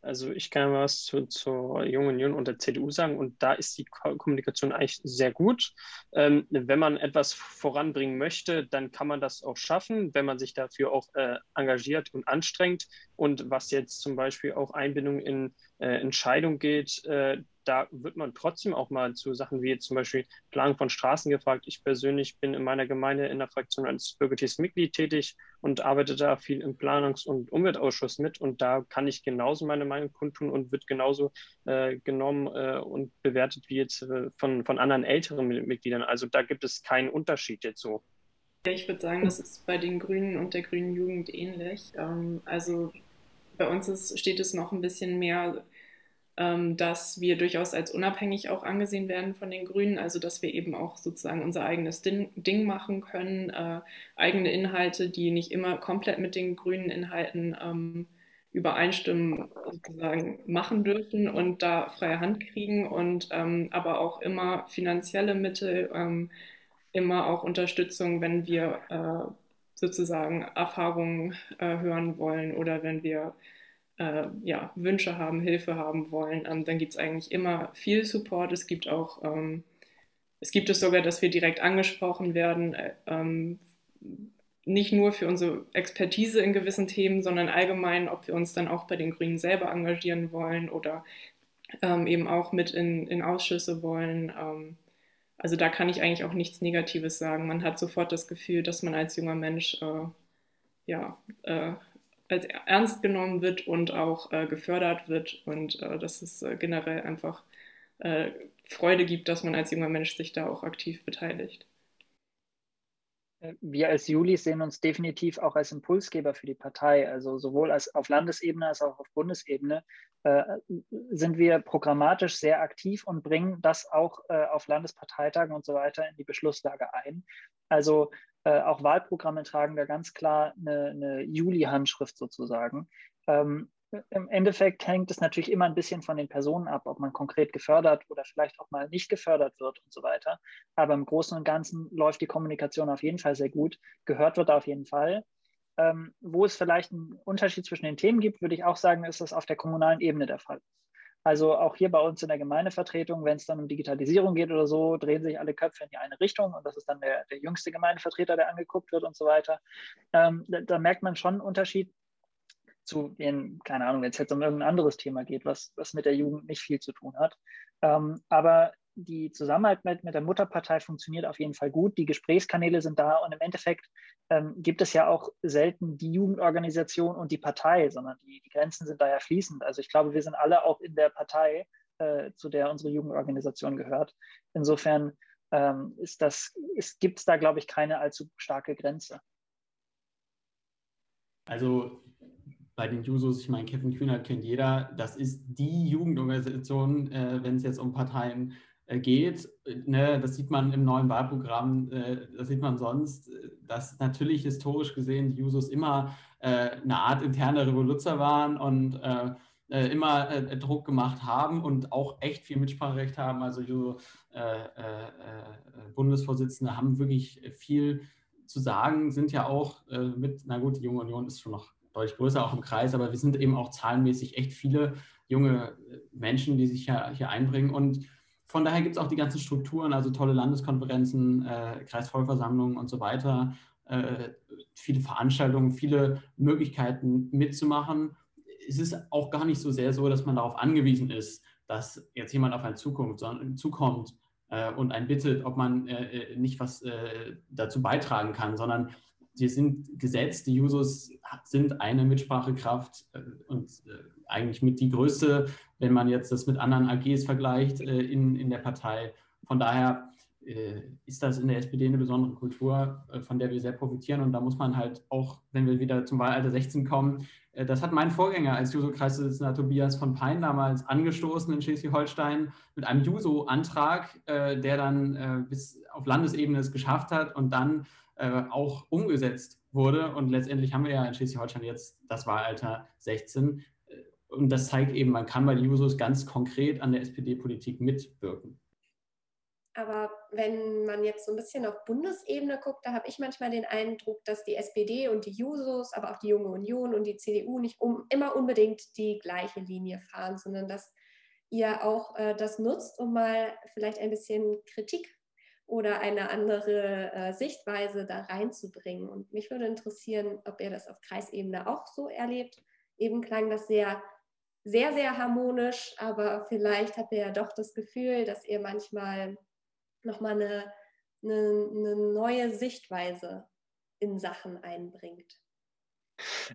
Also ich kann was zu, zur Jungen Union und der CDU sagen und da ist die Kommunikation eigentlich sehr gut. Ähm, wenn man etwas voranbringen möchte, dann kann man das auch schaffen, wenn man sich dafür auch äh, engagiert und anstrengt. Und was jetzt zum Beispiel auch Einbindung in äh, Entscheidungen geht, äh, da wird man trotzdem auch mal zu Sachen wie zum Beispiel Planung von Straßen gefragt. Ich persönlich bin in meiner Gemeinde in der Fraktion als bürgerliches Mitglied tätig und arbeite da viel im Planungs- und Umweltausschuss mit. Und da kann ich genauso meine Meinung kundtun und wird genauso äh, genommen äh, und bewertet wie jetzt äh, von, von anderen älteren Mitgliedern. Also da gibt es keinen Unterschied jetzt so. Ich würde sagen, das ist bei den Grünen und der Grünen Jugend ähnlich. Ähm, also bei uns ist, steht es noch ein bisschen mehr dass wir durchaus als unabhängig auch angesehen werden von den Grünen, also dass wir eben auch sozusagen unser eigenes Ding machen können, äh, eigene Inhalte, die nicht immer komplett mit den grünen Inhalten ähm, übereinstimmen sozusagen machen dürfen und da freie Hand kriegen und ähm, aber auch immer finanzielle Mittel, ähm, immer auch Unterstützung, wenn wir äh, sozusagen Erfahrungen äh, hören wollen oder wenn wir äh, ja, Wünsche haben, Hilfe haben wollen, ähm, dann gibt es eigentlich immer viel Support. Es gibt auch, ähm, es gibt es sogar, dass wir direkt angesprochen werden, äh, ähm, nicht nur für unsere Expertise in gewissen Themen, sondern allgemein, ob wir uns dann auch bei den Grünen selber engagieren wollen oder ähm, eben auch mit in, in Ausschüsse wollen. Ähm, also da kann ich eigentlich auch nichts Negatives sagen. Man hat sofort das Gefühl, dass man als junger Mensch äh, ja, äh, als ernst genommen wird und auch äh, gefördert wird und äh, dass es äh, generell einfach äh, Freude gibt, dass man als junger Mensch sich da auch aktiv beteiligt. Wir als Juli sehen uns definitiv auch als Impulsgeber für die Partei. Also sowohl als auf Landesebene als auch auf Bundesebene äh, sind wir programmatisch sehr aktiv und bringen das auch äh, auf Landesparteitagen und so weiter in die Beschlusslage ein. Also äh, auch Wahlprogramme tragen da ganz klar eine, eine Juli-Handschrift sozusagen. Ähm, Im Endeffekt hängt es natürlich immer ein bisschen von den Personen ab, ob man konkret gefördert oder vielleicht auch mal nicht gefördert wird und so weiter. Aber im Großen und Ganzen läuft die Kommunikation auf jeden Fall sehr gut. Gehört wird auf jeden Fall. Ähm, wo es vielleicht einen Unterschied zwischen den Themen gibt, würde ich auch sagen, ist das auf der kommunalen Ebene der Fall. Also auch hier bei uns in der Gemeindevertretung, wenn es dann um Digitalisierung geht oder so, drehen sich alle Köpfe in die eine Richtung und das ist dann der, der jüngste Gemeindevertreter, der angeguckt wird und so weiter. Ähm, da, da, merkt man schon einen Unterschied zu den, keine Ahnung, wenn es jetzt um irgendein anderes Thema geht, was, was mit der Jugend nicht viel zu tun hat. Ähm, aber die Zusammenarbeit mit, der Mutterpartei funktioniert auf jeden Fall gut. Die Gesprächskanäle sind da und im Endeffekt ähm, gibt es ja auch selten die Jugendorganisation und die Partei, sondern die, die, Grenzen sind da ja fließend. Also ich glaube, wir sind alle auch in der Partei, äh, zu der unsere Jugendorganisation gehört. Insofern ähm, ist das, gibt es da, glaube ich, keine allzu starke Grenze. Also bei den Jusos, ich meine, Kevin Kühnert kennt jeder, das ist die Jugendorganisation, äh, wenn es jetzt um Parteien geht. Ne, das sieht man im neuen Wahlprogramm, äh, das sieht man sonst, dass natürlich historisch gesehen die Jusos immer äh, eine Art interne Revoluzer waren und äh, äh, immer äh, Druck gemacht haben und auch echt viel Mitspracherecht haben. Also Juso Bundesvorsitzende haben wirklich viel zu sagen, sind ja auch mit, na gut, die Junge Union ist schon noch deutlich größer, auch im Kreis, aber wir sind eben auch zahlenmäßig echt viele junge Menschen, die sich hier, hier einbringen und von daher gibt es auch die ganzen Strukturen, also tolle Landeskonferenzen, äh, Kreisvollversammlungen und so weiter, äh, viele Veranstaltungen, viele Möglichkeiten mitzumachen. Es ist auch gar nicht so sehr so, dass man darauf angewiesen ist, dass jetzt jemand auf einen Zukunft, zukommt äh, und einen bittet, ob man äh, äh, nicht was äh, dazu beitragen kann, sondern sie sind gesetzt, die Jusos sind eine Mitsprachekraft und eigentlich mit die größte wenn man jetzt das mit anderen AGs vergleicht äh, in, in der Partei. Von daher äh, ist das in der SPD eine besondere Kultur, äh, von der wir sehr profitieren. Und da muss man halt auch, wenn wir wieder zum Wahlalter 16 kommen, äh, das hat mein Vorgänger als Juso-Kreisvorsitzender Tobias von Pein damals angestoßen in Schleswig-Holstein mit einem Juso-Antrag, äh, der dann äh, bis auf Landesebene es geschafft hat und dann auch umgesetzt wurde. Und letztendlich haben wir ja in Schleswig-Holstein jetzt das Wahlalter 16 und das zeigt eben, man kann bei den Jusos ganz konkret an der SPD-Politik mitwirken. Aber wenn man jetzt so ein bisschen auf Bundesebene guckt, da habe ich manchmal den Eindruck, dass die SPD und die Jusos, aber auch die Junge Union und die CDU nicht um, immer unbedingt die gleiche Linie fahren, sondern dass ihr auch äh, das nutzt, um mal vielleicht ein bisschen Kritik oder eine andere äh, Sichtweise da reinzubringen. Und mich würde interessieren, ob ihr das auf Kreisebene auch so erlebt. Eben klang das sehr sehr, sehr harmonisch, aber vielleicht habt ihr ja doch das Gefühl, dass ihr manchmal nochmal eine, eine, eine neue Sichtweise in Sachen einbringt.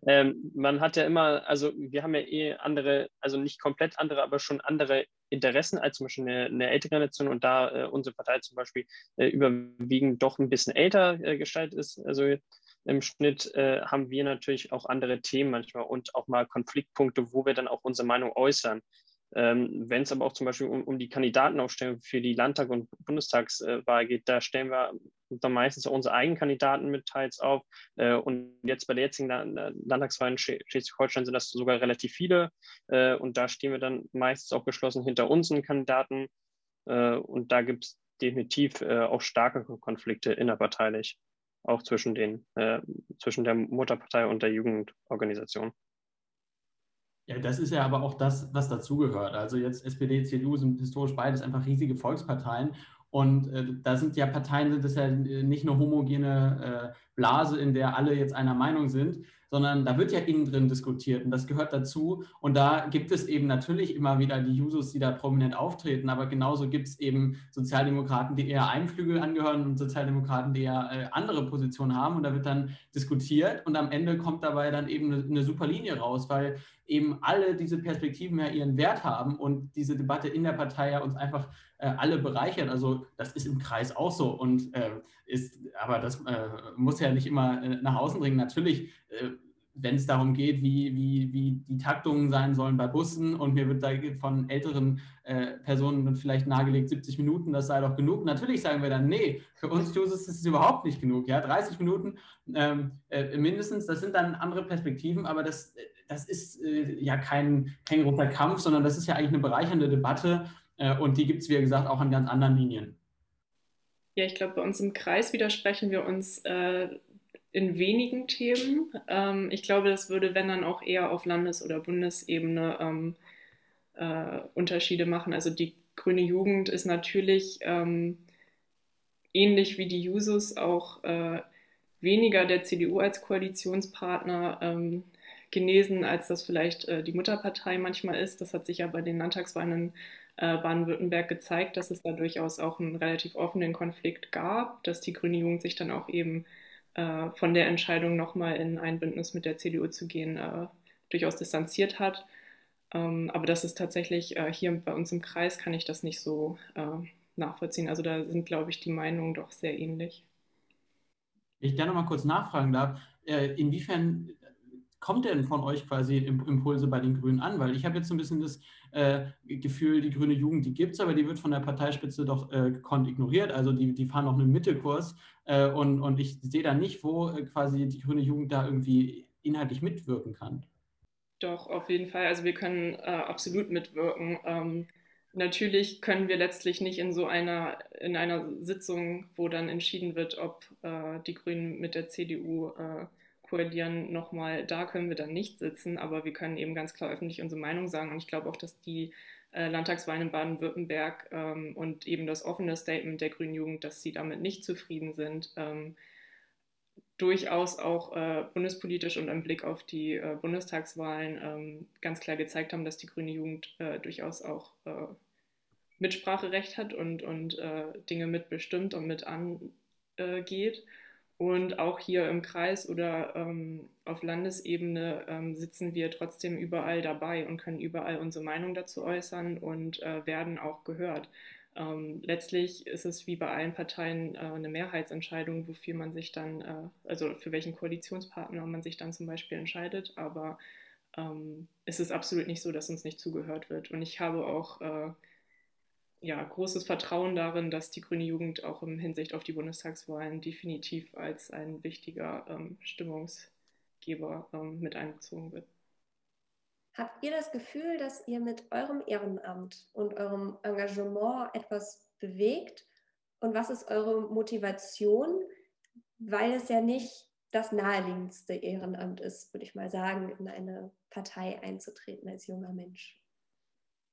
Ähm, man hat ja immer, also wir haben ja eh andere, also nicht komplett andere, aber schon andere Interessen als zum Beispiel eine, eine ältere Nation und da äh, unsere Partei zum Beispiel äh, überwiegend doch ein bisschen älter äh, gestaltet ist. Also im Schnitt äh, haben wir natürlich auch andere Themen manchmal und auch mal Konfliktpunkte, wo wir dann auch unsere Meinung äußern. Ähm, Wenn es aber auch zum Beispiel um, um, die Kandidatenaufstellung für die Landtag- und Bundestagswahl geht, da stellen wir dann meistens unsere eigenen Kandidaten mit teils auf. Äh, und jetzt bei der jetzigen Landtagswahl in Schleswig-Holstein sind das sogar relativ viele. Äh, und da stehen wir dann meistens auch geschlossen hinter unseren Kandidaten. Äh, und da gibt es definitiv äh, auch starke Konflikte innerparteilich, auch zwischen, den, äh, zwischen der Mutterpartei und der Jugendorganisation. Ja, das ist ja aber auch das, was dazugehört. Also jetzt SPD, CDU sind historisch beides einfach riesige Volksparteien. Und äh, da sind ja Parteien, das ist ja nicht eine homogene äh, Blase, in der alle jetzt einer Meinung sind, sondern da wird ja innen drin diskutiert und das gehört dazu. Und da gibt es eben natürlich immer wieder die Jusos, die da prominent auftreten, aber genauso gibt es eben Sozialdemokraten, die eher einem Flügel angehören und Sozialdemokraten, die eher äh, andere Positionen haben. Und da wird dann diskutiert und am Ende kommt dabei dann eben eine, eine super Linie raus, weil eben alle diese Perspektiven ja ihren Wert haben und diese Debatte in der Partei ja uns einfach äh, alle bereichert. Also das ist im Kreis auch so und äh, ist, aber das äh, muss ja nicht immer äh, nach außen dringen. Natürlich wenn es darum geht, wie, wie, wie die Taktungen sein sollen bei Bussen und mir wird da von älteren äh, Personen vielleicht nahegelegt, 70 Minuten, das sei doch genug. Natürlich sagen wir dann, nee, für uns Jusos ist es überhaupt nicht genug. Ja, 30 Minuten ähm, äh, mindestens, das sind dann andere Perspektiven, aber das, das ist äh, ja kein, kein großer Kampf, sondern das ist ja eigentlich eine bereichernde Debatte äh, und die gibt es, wie gesagt, auch an ganz anderen Linien. Ja, ich glaube, bei uns im Kreis widersprechen wir uns äh, in wenigen Themen. Ähm, ich glaube, das würde, wenn dann auch eher auf Landes- oder Bundesebene ähm, äh, Unterschiede machen. Also die grüne Jugend ist natürlich ähm, ähnlich wie die Jusos auch äh, weniger der CDU als Koalitionspartner ähm, genesen, als das vielleicht äh, die Mutterpartei manchmal ist. Das hat sich ja bei den Landtagswahlen in äh, Baden-Württemberg gezeigt, dass es da durchaus auch einen relativ offenen Konflikt gab, dass die grüne Jugend sich dann auch eben äh, von der Entscheidung, nochmal in ein Bündnis mit der CDU zu gehen, äh, durchaus distanziert hat. Ähm, aber das ist tatsächlich äh, hier bei uns im Kreis, kann ich das nicht so äh, nachvollziehen. Also da sind, glaube ich, die Meinungen doch sehr ähnlich. Ich da nochmal kurz nachfragen darf, äh, inwiefern kommt denn von euch quasi Impulse bei den Grünen an? Weil ich habe jetzt so ein bisschen das äh, Gefühl, die grüne Jugend, die gibt es, aber die wird von der Parteispitze doch äh, gekonnt ignoriert. Also die, die fahren noch einen Mittelkurs äh, und, und ich sehe da nicht, wo äh, quasi die grüne Jugend da irgendwie inhaltlich mitwirken kann. Doch, auf jeden Fall. Also wir können äh, absolut mitwirken. Ähm, natürlich können wir letztlich nicht in so einer, in einer Sitzung, wo dann entschieden wird, ob äh, die Grünen mit der CDU koalieren, nochmal, da können wir dann nicht sitzen, aber wir können eben ganz klar öffentlich unsere Meinung sagen. Und ich glaube auch, dass die äh, Landtagswahlen in Baden-Württemberg ähm, und eben das offene Statement der Grünen Jugend, dass sie damit nicht zufrieden sind, ähm, durchaus auch äh, bundespolitisch und im Blick auf die äh, Bundestagswahlen ähm, ganz klar gezeigt haben, dass die Grüne Jugend äh, durchaus auch äh, Mitspracherecht hat und, und äh, Dinge mitbestimmt und mit angeht. Und auch hier im Kreis oder ähm, auf Landesebene ähm, sitzen wir trotzdem überall dabei und können überall unsere Meinung dazu äußern und äh, werden auch gehört. Ähm, letztlich ist es wie bei allen Parteien äh, eine Mehrheitsentscheidung, wofür man sich dann, äh, also für welchen Koalitionspartner man sich dann zum Beispiel entscheidet. Aber ähm, es ist absolut nicht so, dass uns nicht zugehört wird. Und ich habe auch äh, ja, großes Vertrauen darin, dass die Grüne Jugend auch im Hinsicht auf die Bundestagswahlen definitiv als ein wichtiger ähm, Stimmungsgeber ähm, mit einbezogen wird. Habt ihr das Gefühl, dass ihr mit eurem Ehrenamt und eurem Engagement etwas bewegt? Und was ist eure Motivation? Weil es ja nicht das naheliegendste Ehrenamt ist, würde ich mal sagen, in eine Partei einzutreten als junger Mensch.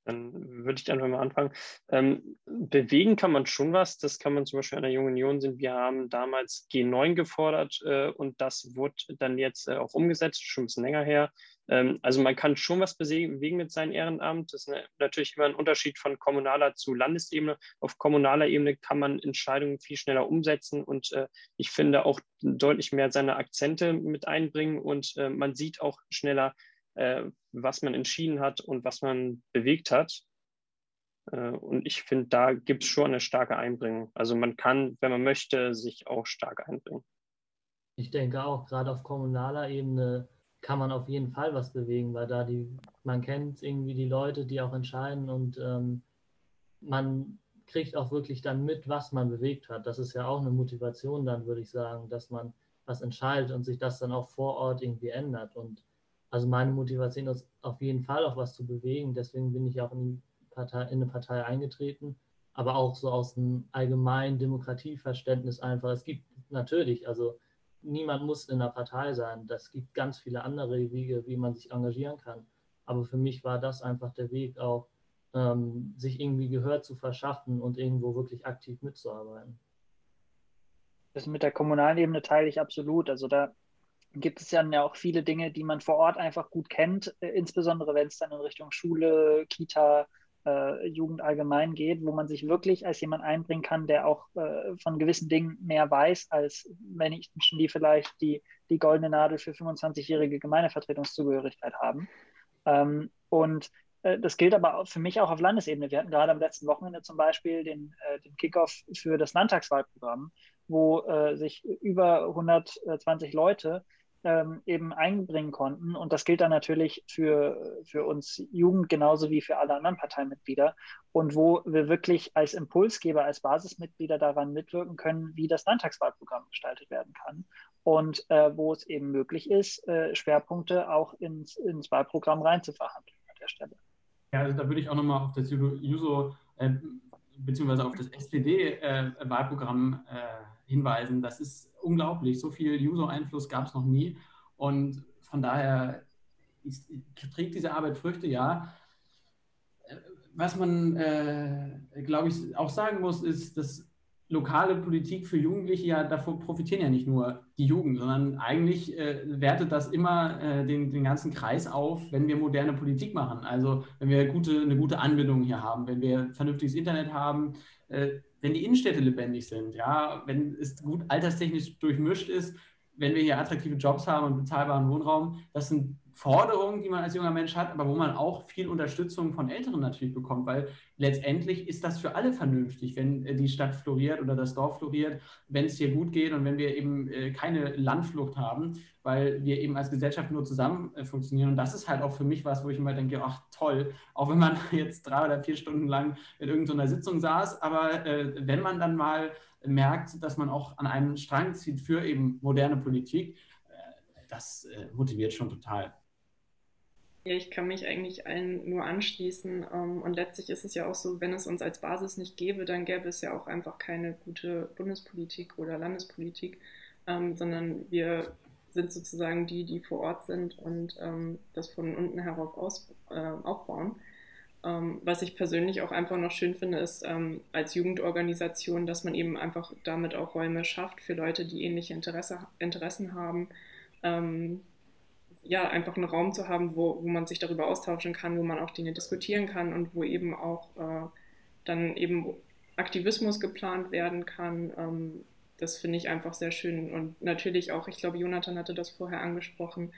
Dann würde ich einfach mal anfangen. Ähm, bewegen kann man schon was. Das kann man zum Beispiel an der Jungen Union sehen. Wir haben damals G9 gefordert äh, und das wurde dann jetzt äh, auch umgesetzt, schon ein bisschen länger her. Ähm, also man kann schon was bewegen mit seinem Ehrenamt. Das ist eine, natürlich immer ein Unterschied von kommunaler zu Landesebene. Auf kommunaler Ebene kann man Entscheidungen viel schneller umsetzen und äh, ich finde auch deutlich mehr seine Akzente mit einbringen und äh, man sieht auch schneller, äh, was man entschieden hat und was man bewegt hat. Äh, und ich finde, da gibt es schon eine starke Einbringung. Also man kann, wenn man möchte, sich auch stark einbringen. Ich denke auch, gerade auf kommunaler Ebene kann man auf jeden Fall was bewegen, weil da die, man kennt irgendwie die Leute, die auch entscheiden und ähm, man kriegt auch wirklich dann mit, was man bewegt hat. Das ist ja auch eine Motivation dann, würde ich sagen, dass man was entscheidet und sich das dann auch vor Ort irgendwie ändert. Und also meine Motivation ist auf jeden Fall auch was zu bewegen. Deswegen bin ich auch in, Partei, in eine Partei eingetreten, aber auch so aus einem allgemeinen Demokratieverständnis einfach. Es gibt natürlich, also niemand muss in einer Partei sein. Das gibt ganz viele andere Wege, wie man sich engagieren kann. Aber für mich war das einfach der Weg auch, ähm, sich irgendwie Gehör zu verschaffen und irgendwo wirklich aktiv mitzuarbeiten. Das mit der kommunalen Ebene teile ich absolut. Also da gibt es ja auch viele Dinge, die man vor Ort einfach gut kennt, äh, insbesondere wenn es dann in Richtung Schule, Kita, äh, Jugend allgemein geht, wo man sich wirklich als jemand einbringen kann, der auch äh, von gewissen Dingen mehr weiß, als Menschen, die vielleicht die, die goldene Nadel für 25-jährige Gemeindevertretungszugehörigkeit haben. Ähm, und äh, das gilt aber für mich auch auf Landesebene. Wir hatten gerade am letzten Wochenende zum Beispiel den, äh, den Kickoff für das Landtagswahlprogramm, wo äh, sich über 120 Leute ähm, eben einbringen konnten. Und das gilt dann natürlich für, für uns Jugend genauso wie für alle anderen Parteimitglieder. Und wo wir wirklich als Impulsgeber, als Basismitglieder daran mitwirken können, wie das Landtagswahlprogramm gestaltet werden kann. Und äh, wo es eben möglich ist, äh, Schwerpunkte auch ins, ins Wahlprogramm reinzuverhandeln an der Stelle. Ja, also da würde ich auch nochmal auf das Juso äh, beziehungsweise auf das SPD-Wahlprogramm äh, hinweisen. Das ist unglaublich. So viel User-Einfluss gab es noch nie. Und von daher ist, trägt diese Arbeit Früchte, ja. Was man, äh, glaube ich, auch sagen muss, ist, dass lokale Politik für Jugendliche ja davon profitieren ja nicht nur die Jugend, sondern eigentlich äh, wertet das immer äh, den, den ganzen Kreis auf, wenn wir moderne Politik machen. Also wenn wir gute, eine gute Anbindung hier haben, wenn wir vernünftiges Internet haben, äh, wenn die Innenstädte lebendig sind, ja, wenn es gut alterstechnisch durchmischt ist, wenn wir hier attraktive Jobs haben und bezahlbaren Wohnraum, das sind Forderungen, die man als junger Mensch hat, aber wo man auch viel Unterstützung von Älteren natürlich bekommt, weil letztendlich ist das für alle vernünftig, wenn äh, die Stadt floriert oder das Dorf floriert, wenn es hier gut geht und wenn wir eben äh, keine Landflucht haben, weil wir eben als Gesellschaft nur zusammen äh, funktionieren. Und das ist halt auch für mich was, wo ich immer denke, ach toll, auch wenn man jetzt drei oder vier Stunden lang in irgendeiner Sitzung saß, aber wenn man dann mal merkt, dass man auch an einem Strang zieht für eben moderne Politik, das motiviert schon total. Ja, ich kann mich eigentlich allen nur anschließen. Ähm, und letztlich ist es ja auch so, wenn es uns als Basis nicht gäbe, dann gäbe es ja auch einfach keine gute Bundespolitik oder Landespolitik, ähm, sondern wir sind sozusagen die, die vor Ort sind und ähm, das von unten herauf aus, aufbauen. was ich persönlich auch einfach noch schön finde, ist als Jugendorganisation, dass man eben einfach damit auch Räume schafft für Leute, die ähnliche Interesse, Interessen haben ja, einfach einen Raum zu haben, wo, wo man sich darüber austauschen kann, wo man auch Dinge diskutieren kann und wo eben auch äh, dann eben Aktivismus geplant werden kann. Ähm, das finde ich einfach sehr schön. Und natürlich auch, ich glaube, Jonathan hatte das vorher angesprochen,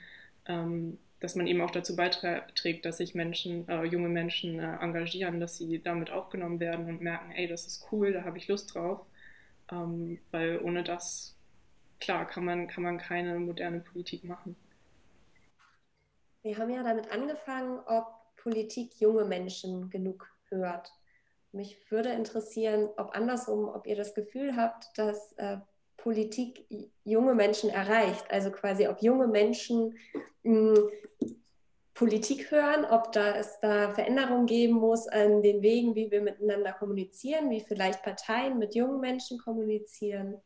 ähm, dass man eben auch dazu beiträgt, dass sich Menschen, äh, junge Menschen äh, engagieren, dass sie damit aufgenommen werden und merken, ey, das ist cool, da habe ich Lust drauf. Ähm, weil ohne das, klar, kann man, kann man keine moderne Politik machen. Wir haben ja damit angefangen, ob Politik junge Menschen genug hört. Mich würde interessieren, ob andersrum, ob ihr das Gefühl habt, dass äh, Politik junge Menschen erreicht. Also quasi, ob junge Menschen mh, hm, Politik hören, ob da es da Veränderungen geben muss an den Wegen, wie wir miteinander kommunizieren, wie vielleicht Parteien mit jungen Menschen kommunizieren,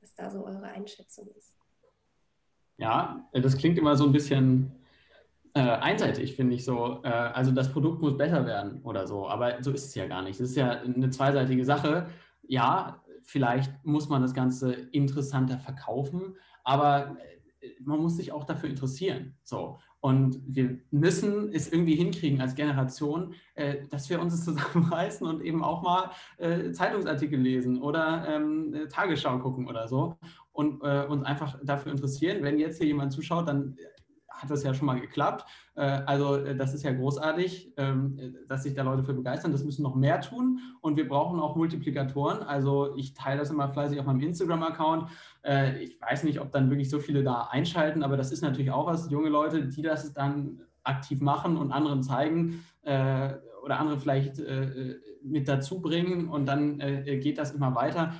was da so eure Einschätzung ist. Ja, das klingt immer so ein bisschen äh, einseitig, finde ich so. Äh, also das Produkt muss besser werden oder so, aber so ist es ja gar nicht. Es ist ja eine zweiseitige Sache. Ja, vielleicht muss man das Ganze interessanter verkaufen, aber äh, man muss sich auch dafür interessieren. So. Und wir müssen es irgendwie hinkriegen als Generation, äh, dass wir uns zusammenreißen und eben auch mal äh, Zeitungsartikel lesen oder ähm, äh, Tagesschau gucken oder so und uns einfach dafür interessieren. Wenn jetzt hier jemand zuschaut, dann hat das ja schon mal geklappt. Äh, also äh, das ist ja großartig, ähm, dass sich da Leute für begeistern. Das müssen noch mehr tun und wir brauchen auch Multiplikatoren. Also ich teile das immer fleißig auf meinem Instagram-Account. Äh, ich weiß nicht, ob dann wirklich so viele da einschalten, aber das ist natürlich auch was. Junge Leute, die das dann aktiv machen und anderen zeigen oder andere vielleicht mit dazu bringen und dann geht das immer weiter.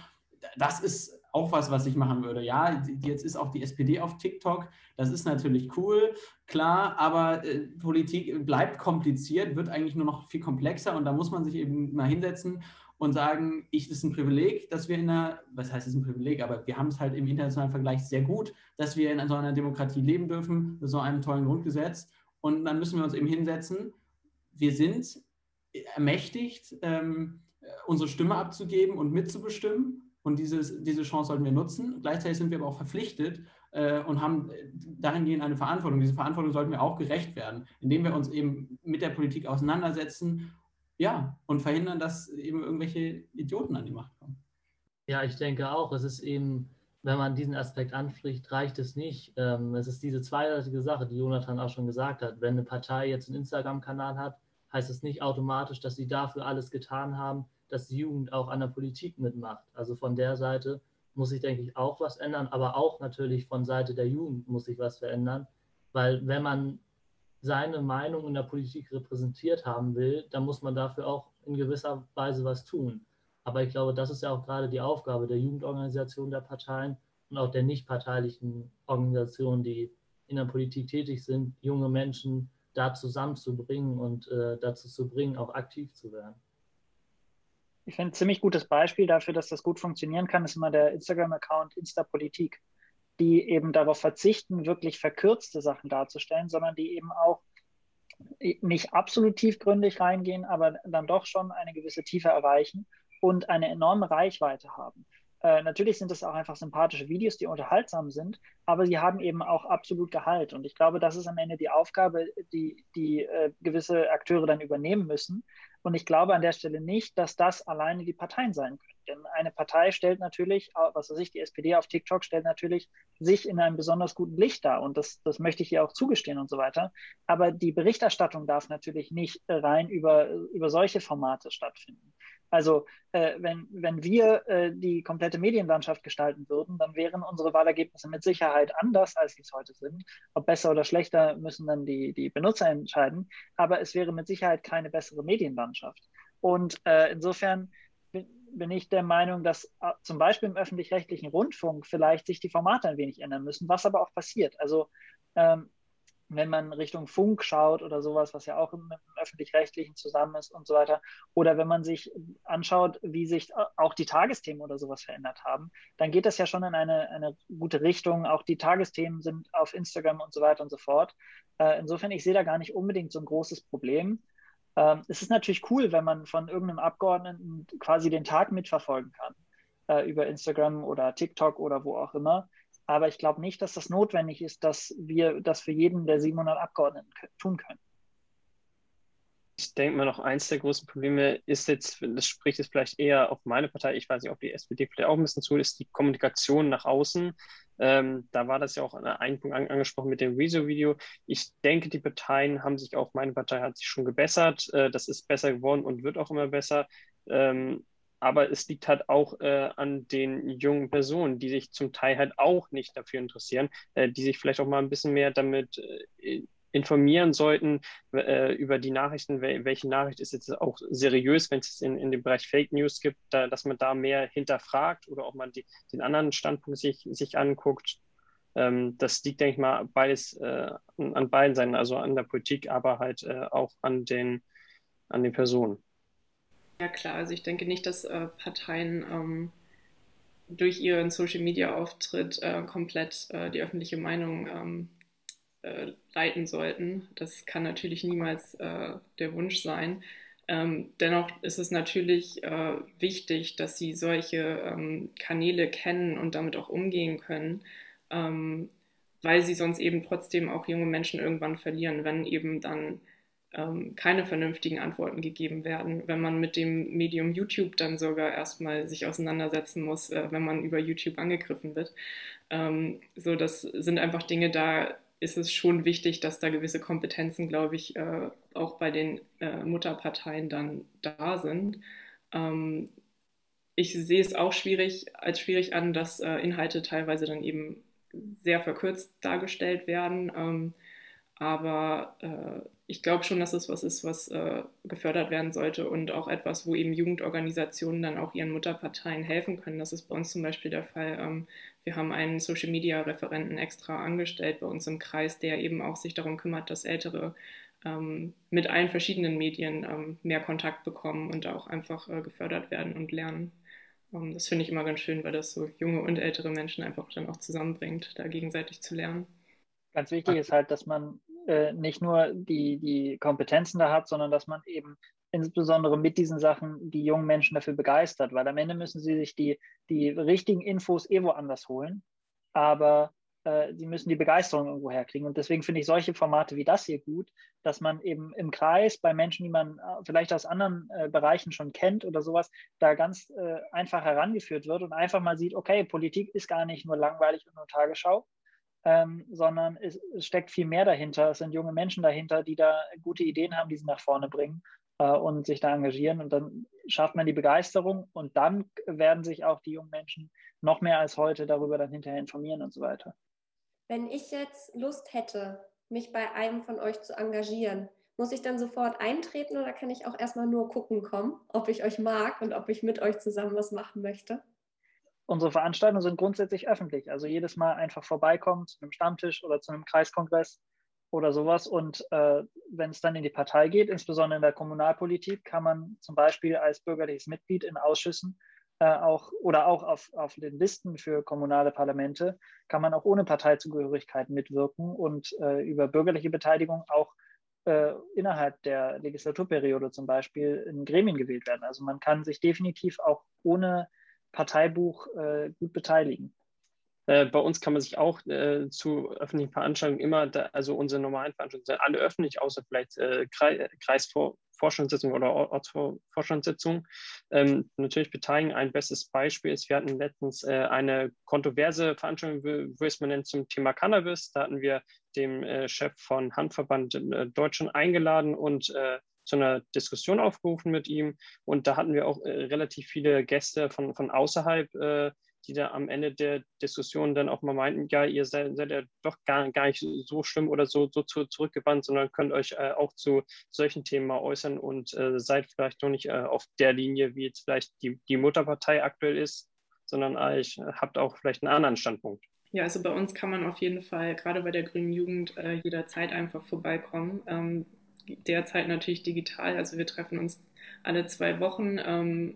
Das ist auch was, was ich machen würde. Ja, jetzt ist auch die SPD auf TikTok. Das ist natürlich cool, klar, aber äh, Politik bleibt kompliziert, wird eigentlich nur noch viel komplexer und da muss man sich eben mal hinsetzen und sagen, ich das ist ein Privileg, dass wir in einer, was heißt es ein Privileg, aber wir haben es halt im internationalen Vergleich sehr gut, dass wir in so einer Demokratie leben dürfen, mit so einem tollen Grundgesetz. Und dann müssen wir uns eben hinsetzen. Wir sind ermächtigt, ähm, unsere Stimme abzugeben und mitzubestimmen. Und dieses, diese Chance sollten wir nutzen. Gleichzeitig sind wir aber auch verpflichtet äh, und haben dahingehend eine Verantwortung. Diese Verantwortung sollten wir auch gerecht werden, indem wir uns eben mit der Politik auseinandersetzen ja, und verhindern, dass eben irgendwelche Idioten an die Macht kommen. Ja, ich denke auch, es ist eben, wenn man diesen Aspekt anspricht, reicht es nicht. Ähm, es ist diese zweideutige Sache, die Jonathan auch schon gesagt hat. Wenn eine Partei jetzt einen Instagram-Kanal hat, heißt es nicht automatisch, dass sie dafür alles getan haben, dass die Jugend auch an der Politik mitmacht. Also von der Seite muss sich, denke ich, auch was ändern, aber auch natürlich von Seite der Jugend muss sich was verändern, weil wenn man seine Meinung in der Politik repräsentiert haben will, dann muss man dafür auch in gewisser Weise was tun. Aber ich glaube, das ist ja auch gerade die Aufgabe der Jugendorganisation der Parteien und auch der nicht parteilichen Organisationen, die in der Politik tätig sind, junge Menschen da zusammenzubringen und äh, dazu zu bringen, auch aktiv zu werden. Ich finde, ein ziemlich gutes Beispiel dafür, dass das gut funktionieren kann, ist immer der Instagram-Account Instapolitik, die eben darauf verzichten, wirklich verkürzte Sachen darzustellen, sondern die eben auch nicht absolut tiefgründig reingehen, aber dann doch schon eine gewisse Tiefe erreichen und eine enorme Reichweite haben. Äh, natürlich sind es auch einfach sympathische Videos, die unterhaltsam sind, aber sie haben eben auch absolut Gehalt. Und ich glaube, das ist am Ende die Aufgabe, die, die äh, gewisse Akteure dann übernehmen müssen. Und ich glaube an der Stelle nicht, dass das alleine die Parteien sein können. Denn eine Partei stellt natürlich, was weiß ich, die SPD auf TikTok stellt natürlich sich in einem besonders guten Licht dar. Und das, das möchte ich ihr auch zugestehen und so weiter. Aber die Berichterstattung darf natürlich nicht rein über, über solche Formate stattfinden. Also äh, wenn, wenn wir äh, die komplette Medienlandschaft gestalten würden, dann wären unsere Wahlergebnisse mit Sicherheit anders, als sie es heute sind. Ob besser oder schlechter, müssen dann die, die Benutzer entscheiden. Aber es wäre mit Sicherheit keine bessere Medienlandschaft. Und äh, insofern bin, ich der Meinung, dass äh, zum Beispiel im öffentlich-rechtlichen Rundfunk vielleicht sich die Formate ein wenig ändern müssen, was aber auch passiert. Also ähm, wenn man Richtung Funk schaut oder sowas, was ja auch im, im öffentlich-rechtlichen zusammen ist und so weiter, oder wenn man sich anschaut, wie sich auch die Tagesthemen oder sowas verändert haben, dann geht das ja schon in eine, eine gute Richtung. Auch die Tagesthemen sind auf Instagram und so weiter und so fort. Äh, insofern, ich sehe da gar nicht unbedingt so ein großes Problem. Ähm, es ist natürlich cool, wenn man von irgendeinem Abgeordneten quasi den Tag mitverfolgen kann äh, über Instagram oder TikTok oder wo auch immer. Aber ich glaube nicht, dass das notwendig ist, dass wir das für jeden der 700 Abgeordneten tun können. Ich denke mal, noch eins der großen Probleme ist jetzt, das spricht jetzt vielleicht eher auf meine Partei, ich weiß nicht, ob die SPD vielleicht auch ein bisschen zu, ist die Kommunikation nach außen. Ähm, da war das ja auch an einem Punkt an, angesprochen mit dem Rezo-Video. Ich denke, die Parteien haben sich auch, meine Partei hat sich schon gebessert. Äh, das ist besser geworden und wird auch immer besser. Ähm, aber es liegt halt auch äh, an den jungen Personen, die sich zum Teil halt auch nicht dafür interessieren, äh, die sich vielleicht auch mal ein bisschen mehr damit äh, informieren sollten äh, über die Nachrichten, welche Nachricht ist jetzt auch seriös, wenn es in, in dem Bereich Fake News gibt, da, dass man da mehr hinterfragt oder auch mal die, den anderen Standpunkt sich, sich anguckt. Ähm, das liegt, denke ich mal, beides äh, an beiden Seiten, also an der Politik, aber halt äh, auch an den, an den Personen. Ja klar, also ich denke nicht, dass äh, Parteien ähm, durch ihren Social-Media-Auftritt äh, komplett äh, die öffentliche Meinung ähm, äh, leiten sollten. Das kann natürlich niemals äh, der Wunsch sein. Ähm, dennoch ist es natürlich äh, wichtig, dass sie solche ähm, Kanäle kennen und damit auch umgehen können, ähm, weil sie sonst eben trotzdem auch junge Menschen irgendwann verlieren, wenn eben dann ähm, keine vernünftigen Antworten gegeben werden, wenn man mit dem Medium YouTube dann sogar erstmal sich auseinandersetzen muss, äh, wenn man über YouTube angegriffen wird. Ähm, so, das sind einfach Dinge, da ist es schon wichtig, dass da gewisse Kompetenzen, glaube ich, äh, auch bei den äh, Mutterparteien dann da sind. Ähm, ich sehe es auch schwierig als schwierig an, dass äh, Inhalte teilweise dann eben sehr verkürzt dargestellt werden. Ähm, aber äh, ich glaube schon, dass es was ist, was äh, gefördert werden sollte und auch etwas, wo eben Jugendorganisationen dann auch ihren Mutterparteien helfen können. Das ist bei uns zum Beispiel der Fall. Ähm, wir haben einen Social Media Referenten extra angestellt bei uns im Kreis, der eben auch sich darum kümmert, dass Ältere ähm, mit allen verschiedenen Medien ähm, mehr Kontakt bekommen und auch einfach äh, gefördert werden und lernen. Ähm, das finde ich immer ganz schön, weil das so junge und ältere Menschen einfach dann auch zusammenbringt, da gegenseitig zu lernen. Ganz wichtig ist halt, dass man äh, nicht nur die, die Kompetenzen da hat, sondern dass man eben insbesondere mit diesen Sachen die jungen Menschen dafür begeistert, weil am Ende müssen sie sich die, die richtigen Infos eh woanders holen, aber äh, sie müssen die Begeisterung irgendwo herkriegen. Und deswegen finde ich solche Formate wie das hier gut, dass man eben im Kreis bei Menschen, die man äh, vielleicht aus anderen äh, Bereichen schon kennt oder sowas, da ganz äh, einfach herangeführt wird und einfach mal sieht, okay, Politik ist gar nicht nur langweilig und nur Tagesschau, ähm, sondern es, es, steckt viel mehr dahinter. Es sind junge Menschen dahinter, die da gute Ideen haben, die sie nach vorne bringen äh, und sich da engagieren. Und dann schafft man die Begeisterung und dann werden sich auch die jungen Menschen noch mehr als heute darüber dann hinterher informieren und so weiter. Wenn ich jetzt Lust hätte, mich bei einem von euch zu engagieren, muss ich dann sofort eintreten oder kann ich auch erstmal nur gucken kommen, ob ich euch mag und ob ich mit euch zusammen was machen möchte? Unsere Veranstaltungen sind grundsätzlich öffentlich. Also jedes Mal einfach vorbeikommen zu einem Stammtisch oder zu einem Kreiskongress oder sowas. Und äh, wenn es dann in die Partei geht, insbesondere in der Kommunalpolitik, kann man zum Beispiel als bürgerliches Mitglied in Ausschüssen äh, auch oder auch auf, auf den Listen für kommunale Parlamente, kann man auch ohne Parteizugehörigkeit mitwirken und äh, über bürgerliche Beteiligung auch äh, innerhalb der Legislaturperiode zum Beispiel in Gremien gewählt werden. Also man kann sich definitiv auch ohne Parteibuch äh, gut beteiligen. Äh, bei uns kann man sich auch äh, zu öffentlichen Veranstaltungen immer, da, also unsere normalen Veranstaltungen sind alle öffentlich, außer vielleicht äh, Kreisvorstandssitzungen oder Ortsvorstandssitzungen. Ähm, natürlich beteiligen. Ein bestes Beispiel ist, wir hatten letztens äh, eine kontroverse Veranstaltung, wie es man nennt, zum Thema Cannabis. Da hatten wir den äh, Chef von Handverband äh, Deutschland eingeladen und zu einer Diskussion aufgerufen mit ihm. Und da hatten wir auch äh, relativ viele Gäste von, von außerhalb, äh, die da am Ende der Diskussion dann auch mal meinten, ja, ihr seid, seid ja doch gar, gar nicht so schlimm oder so, so zu, zurückgewandt, sondern könnt euch äh, auch zu solchen Themen mal äußern und äh, seid vielleicht noch nicht äh, auf der Linie, wie jetzt vielleicht die, die Mutterpartei aktuell ist, sondern euch habt auch vielleicht einen anderen Standpunkt. Ja, also bei uns kann man auf jeden Fall, gerade bei der Grünen Jugend, äh, jederzeit einfach vorbeikommen. Ähm, derzeit natürlich digital. Also wir treffen uns alle zwei Wochen. Ähm,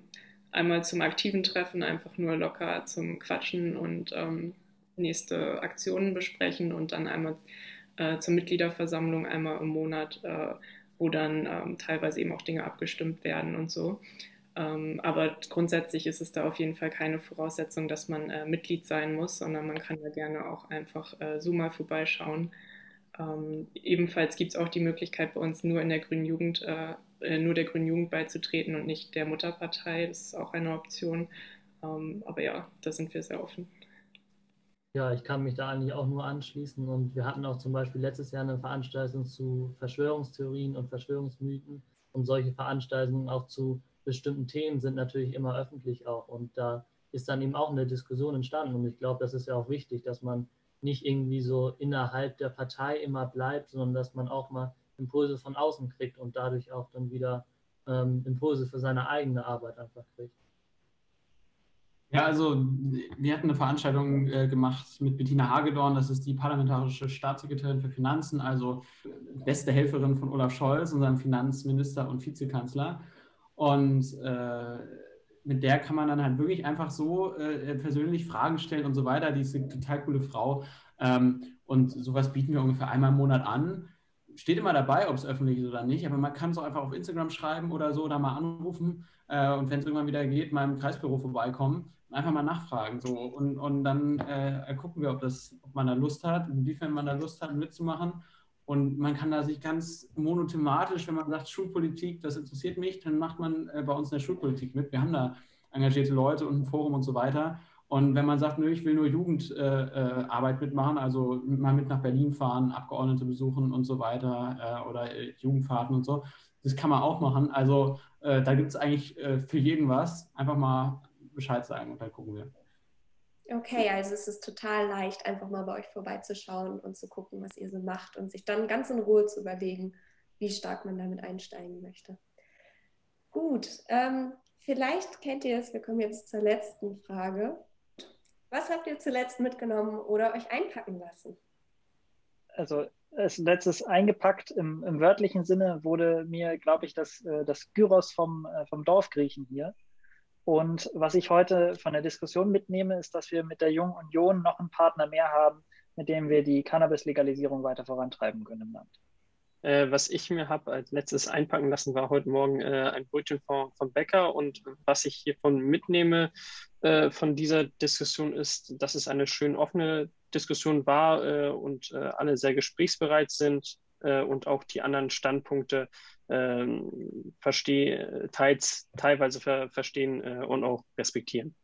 einmal zum aktiven Treffen, einfach nur locker zum Quatschen und ähm, nächste Aktionen besprechen und dann einmal äh, zur Mitgliederversammlung einmal im Monat, äh, wo dann ähm, teilweise eben auch Dinge abgestimmt werden und so. Ähm, aber grundsätzlich ist es da auf jeden Fall keine Voraussetzung, dass man äh, Mitglied sein muss, sondern man kann ja gerne auch einfach äh, so mal vorbeischauen. Ähm, ebenfalls gibt es auch die Möglichkeit bei uns nur in der Grünen Jugend, äh, äh, nur der Grünen Jugend beizutreten und nicht der Mutterpartei. Das ist auch eine Option. Ähm, aber ja, da sind wir sehr offen. Ja, ich kann mich da eigentlich auch nur anschließen. Und wir hatten auch zum Beispiel letztes Jahr eine Veranstaltung zu Verschwörungstheorien und Verschwörungsmythen. Und solche Veranstaltungen auch zu bestimmten Themen sind natürlich immer öffentlich auch. Und da ist dann eben auch eine Diskussion entstanden. Und ich glaube, das ist ja auch wichtig, dass man nicht irgendwie so innerhalb der Partei immer bleibt, sondern dass man auch mal Impulse von außen kriegt und dadurch auch dann wieder ähm, Impulse für seine eigene Arbeit einfach kriegt. Ja, also wir hatten eine Veranstaltung äh, gemacht mit Bettina Hagedorn, das ist die parlamentarische Staatssekretärin für Finanzen, also beste Helferin von Olaf Scholz, unserem Finanzminister und Vizekanzler. Und äh, mit der kann man dann halt wirklich einfach so äh, persönlich Fragen stellen und so weiter. Die ist eine total coole Frau. Ähm, und sowas bieten wir ungefähr einmal im Monat an. Steht immer dabei, ob es öffentlich ist oder nicht, aber man kann es auch einfach auf Instagram schreiben oder so, da mal anrufen äh, und wenn es irgendwann wieder geht, mal im Kreisbüro vorbeikommen und einfach mal nachfragen. So. Und, und dann äh, gucken wir, ob, das, ob man da Lust hat, inwiefern man da Lust hat, mitzumachen. Und man kann da sich ganz monothematisch, wenn man sagt, Schulpolitik, das interessiert mich, dann macht man äh, bei uns in der Schulpolitik mit. Wir haben da engagierte Leute und ein Forum und so weiter. Und wenn man sagt, nö, ich will nur Jugendarbeit äh, mitmachen, also mal mit nach Berlin fahren, Abgeordnete besuchen und so weiter oder Jugendfahrten und so, das kann man auch machen. Also da gibt es eigentlich für jeden was. Einfach mal Bescheid sagen und dann gucken wir. Okay, also es ist total leicht, einfach mal bei euch vorbeizuschauen und zu gucken, was ihr so macht und sich dann ganz in Ruhe zu überlegen, wie stark man damit einsteigen möchte. Gut, ähm, vielleicht kennt ihr es, wir kommen jetzt zur letzten Frage. Was habt ihr zuletzt mitgenommen oder euch einpacken lassen? Also als letztes eingepackt im, im wörtlichen Sinne wurde mir, glaube ich, das, äh, das Gyros vom, äh, vom Dorfgriechen hier und was ich heute von der Diskussion mitnehme, ist, dass wir mit der Jungen Union noch einen Partner mehr haben, mit dem wir die Cannabis-Legalisierung weiter vorantreiben können im Land. Äh, was ich mir habe als letztes einpacken lassen, war heute Morgen äh, ein Brötchen von, von Bäcker. Und was ich hiervon mitnehme äh, von dieser Diskussion ist, dass es eine schön offene Diskussion war äh, und äh, alle sehr gesprächsbereit sind äh, und auch die anderen Standpunkte ähm, versteh, teils, teilweise ver verstehen äh, und auch respektieren.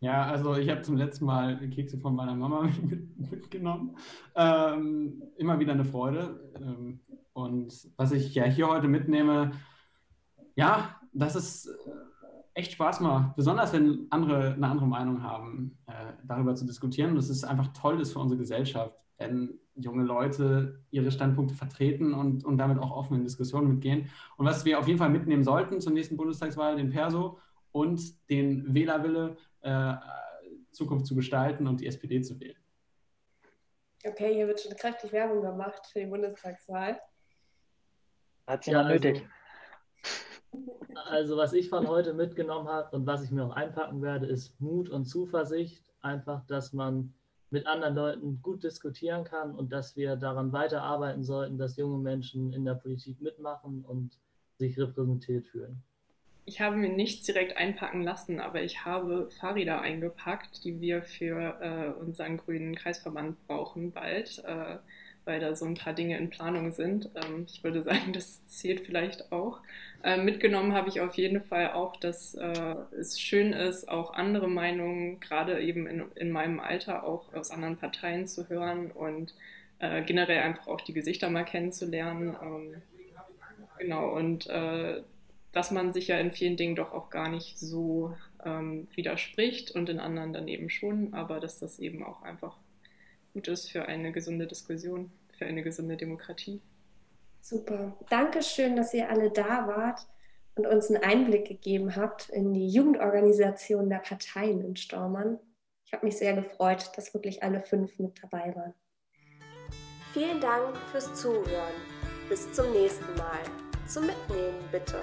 Ja, also ich habe zum letzten Mal Kekse von meiner Mama mitgenommen. Ähm, immer wieder eine Freude. Ähm, und was ich ja hier heute mitnehme, ja, das ist äh, echt Spaß macht, besonders wenn andere eine andere Meinung haben, äh, darüber zu diskutieren. Und es ist einfach toll ist für unsere Gesellschaft, wenn junge Leute ihre Standpunkte vertreten und, und damit auch offen in Diskussionen mitgehen. Und was wir auf jeden Fall mitnehmen sollten zur nächsten Bundestagswahl, den Perso und den Wählerwille, äh, Zukunft zu gestalten und die SPD zu wählen. Okay, hier wird schon kräftig Werbung gemacht für die Bundestagswahl. Hat sie ja nötig. Also, also, was ich von heute mitgenommen habe und was ich mir auch einpacken werde, ist Mut und Zuversicht. Einfach, dass man mit anderen Leuten gut diskutieren kann und dass wir daran weiterarbeiten sollten, dass junge Menschen in der Politik mitmachen und sich repräsentiert fühlen. Ich habe mir nichts direkt einpacken lassen, aber ich habe Fahrräder eingepackt, die wir für äh, unseren grünen Kreisverband brauchen bald. Äh, weil da so ein paar Dinge in Planung sind. Ähm, ich würde sagen, das zählt vielleicht auch. Ähm, mitgenommen habe ich auf jeden Fall auch, dass äh, es schön ist, auch andere Meinungen, gerade eben in, in meinem Alter, auch aus anderen Parteien zu hören und äh, generell einfach auch die Gesichter mal kennenzulernen. Ähm, genau, und äh, dass man sich ja in vielen Dingen doch auch gar nicht so ähm, widerspricht und in anderen dann eben schon, aber dass das eben auch einfach gut ist für eine gesunde Diskussion, für eine gesunde Demokratie. Super. Dankeschön, dass ihr alle da wart und uns einen Einblick gegeben habt in die Jugendorganisation der Parteien in Stormann. Ich habe mich sehr gefreut, dass wirklich alle fünf mit dabei waren. Vielen Dank fürs Zuhören. Bis zum nächsten Mal. Zum Mitnehmen bitte.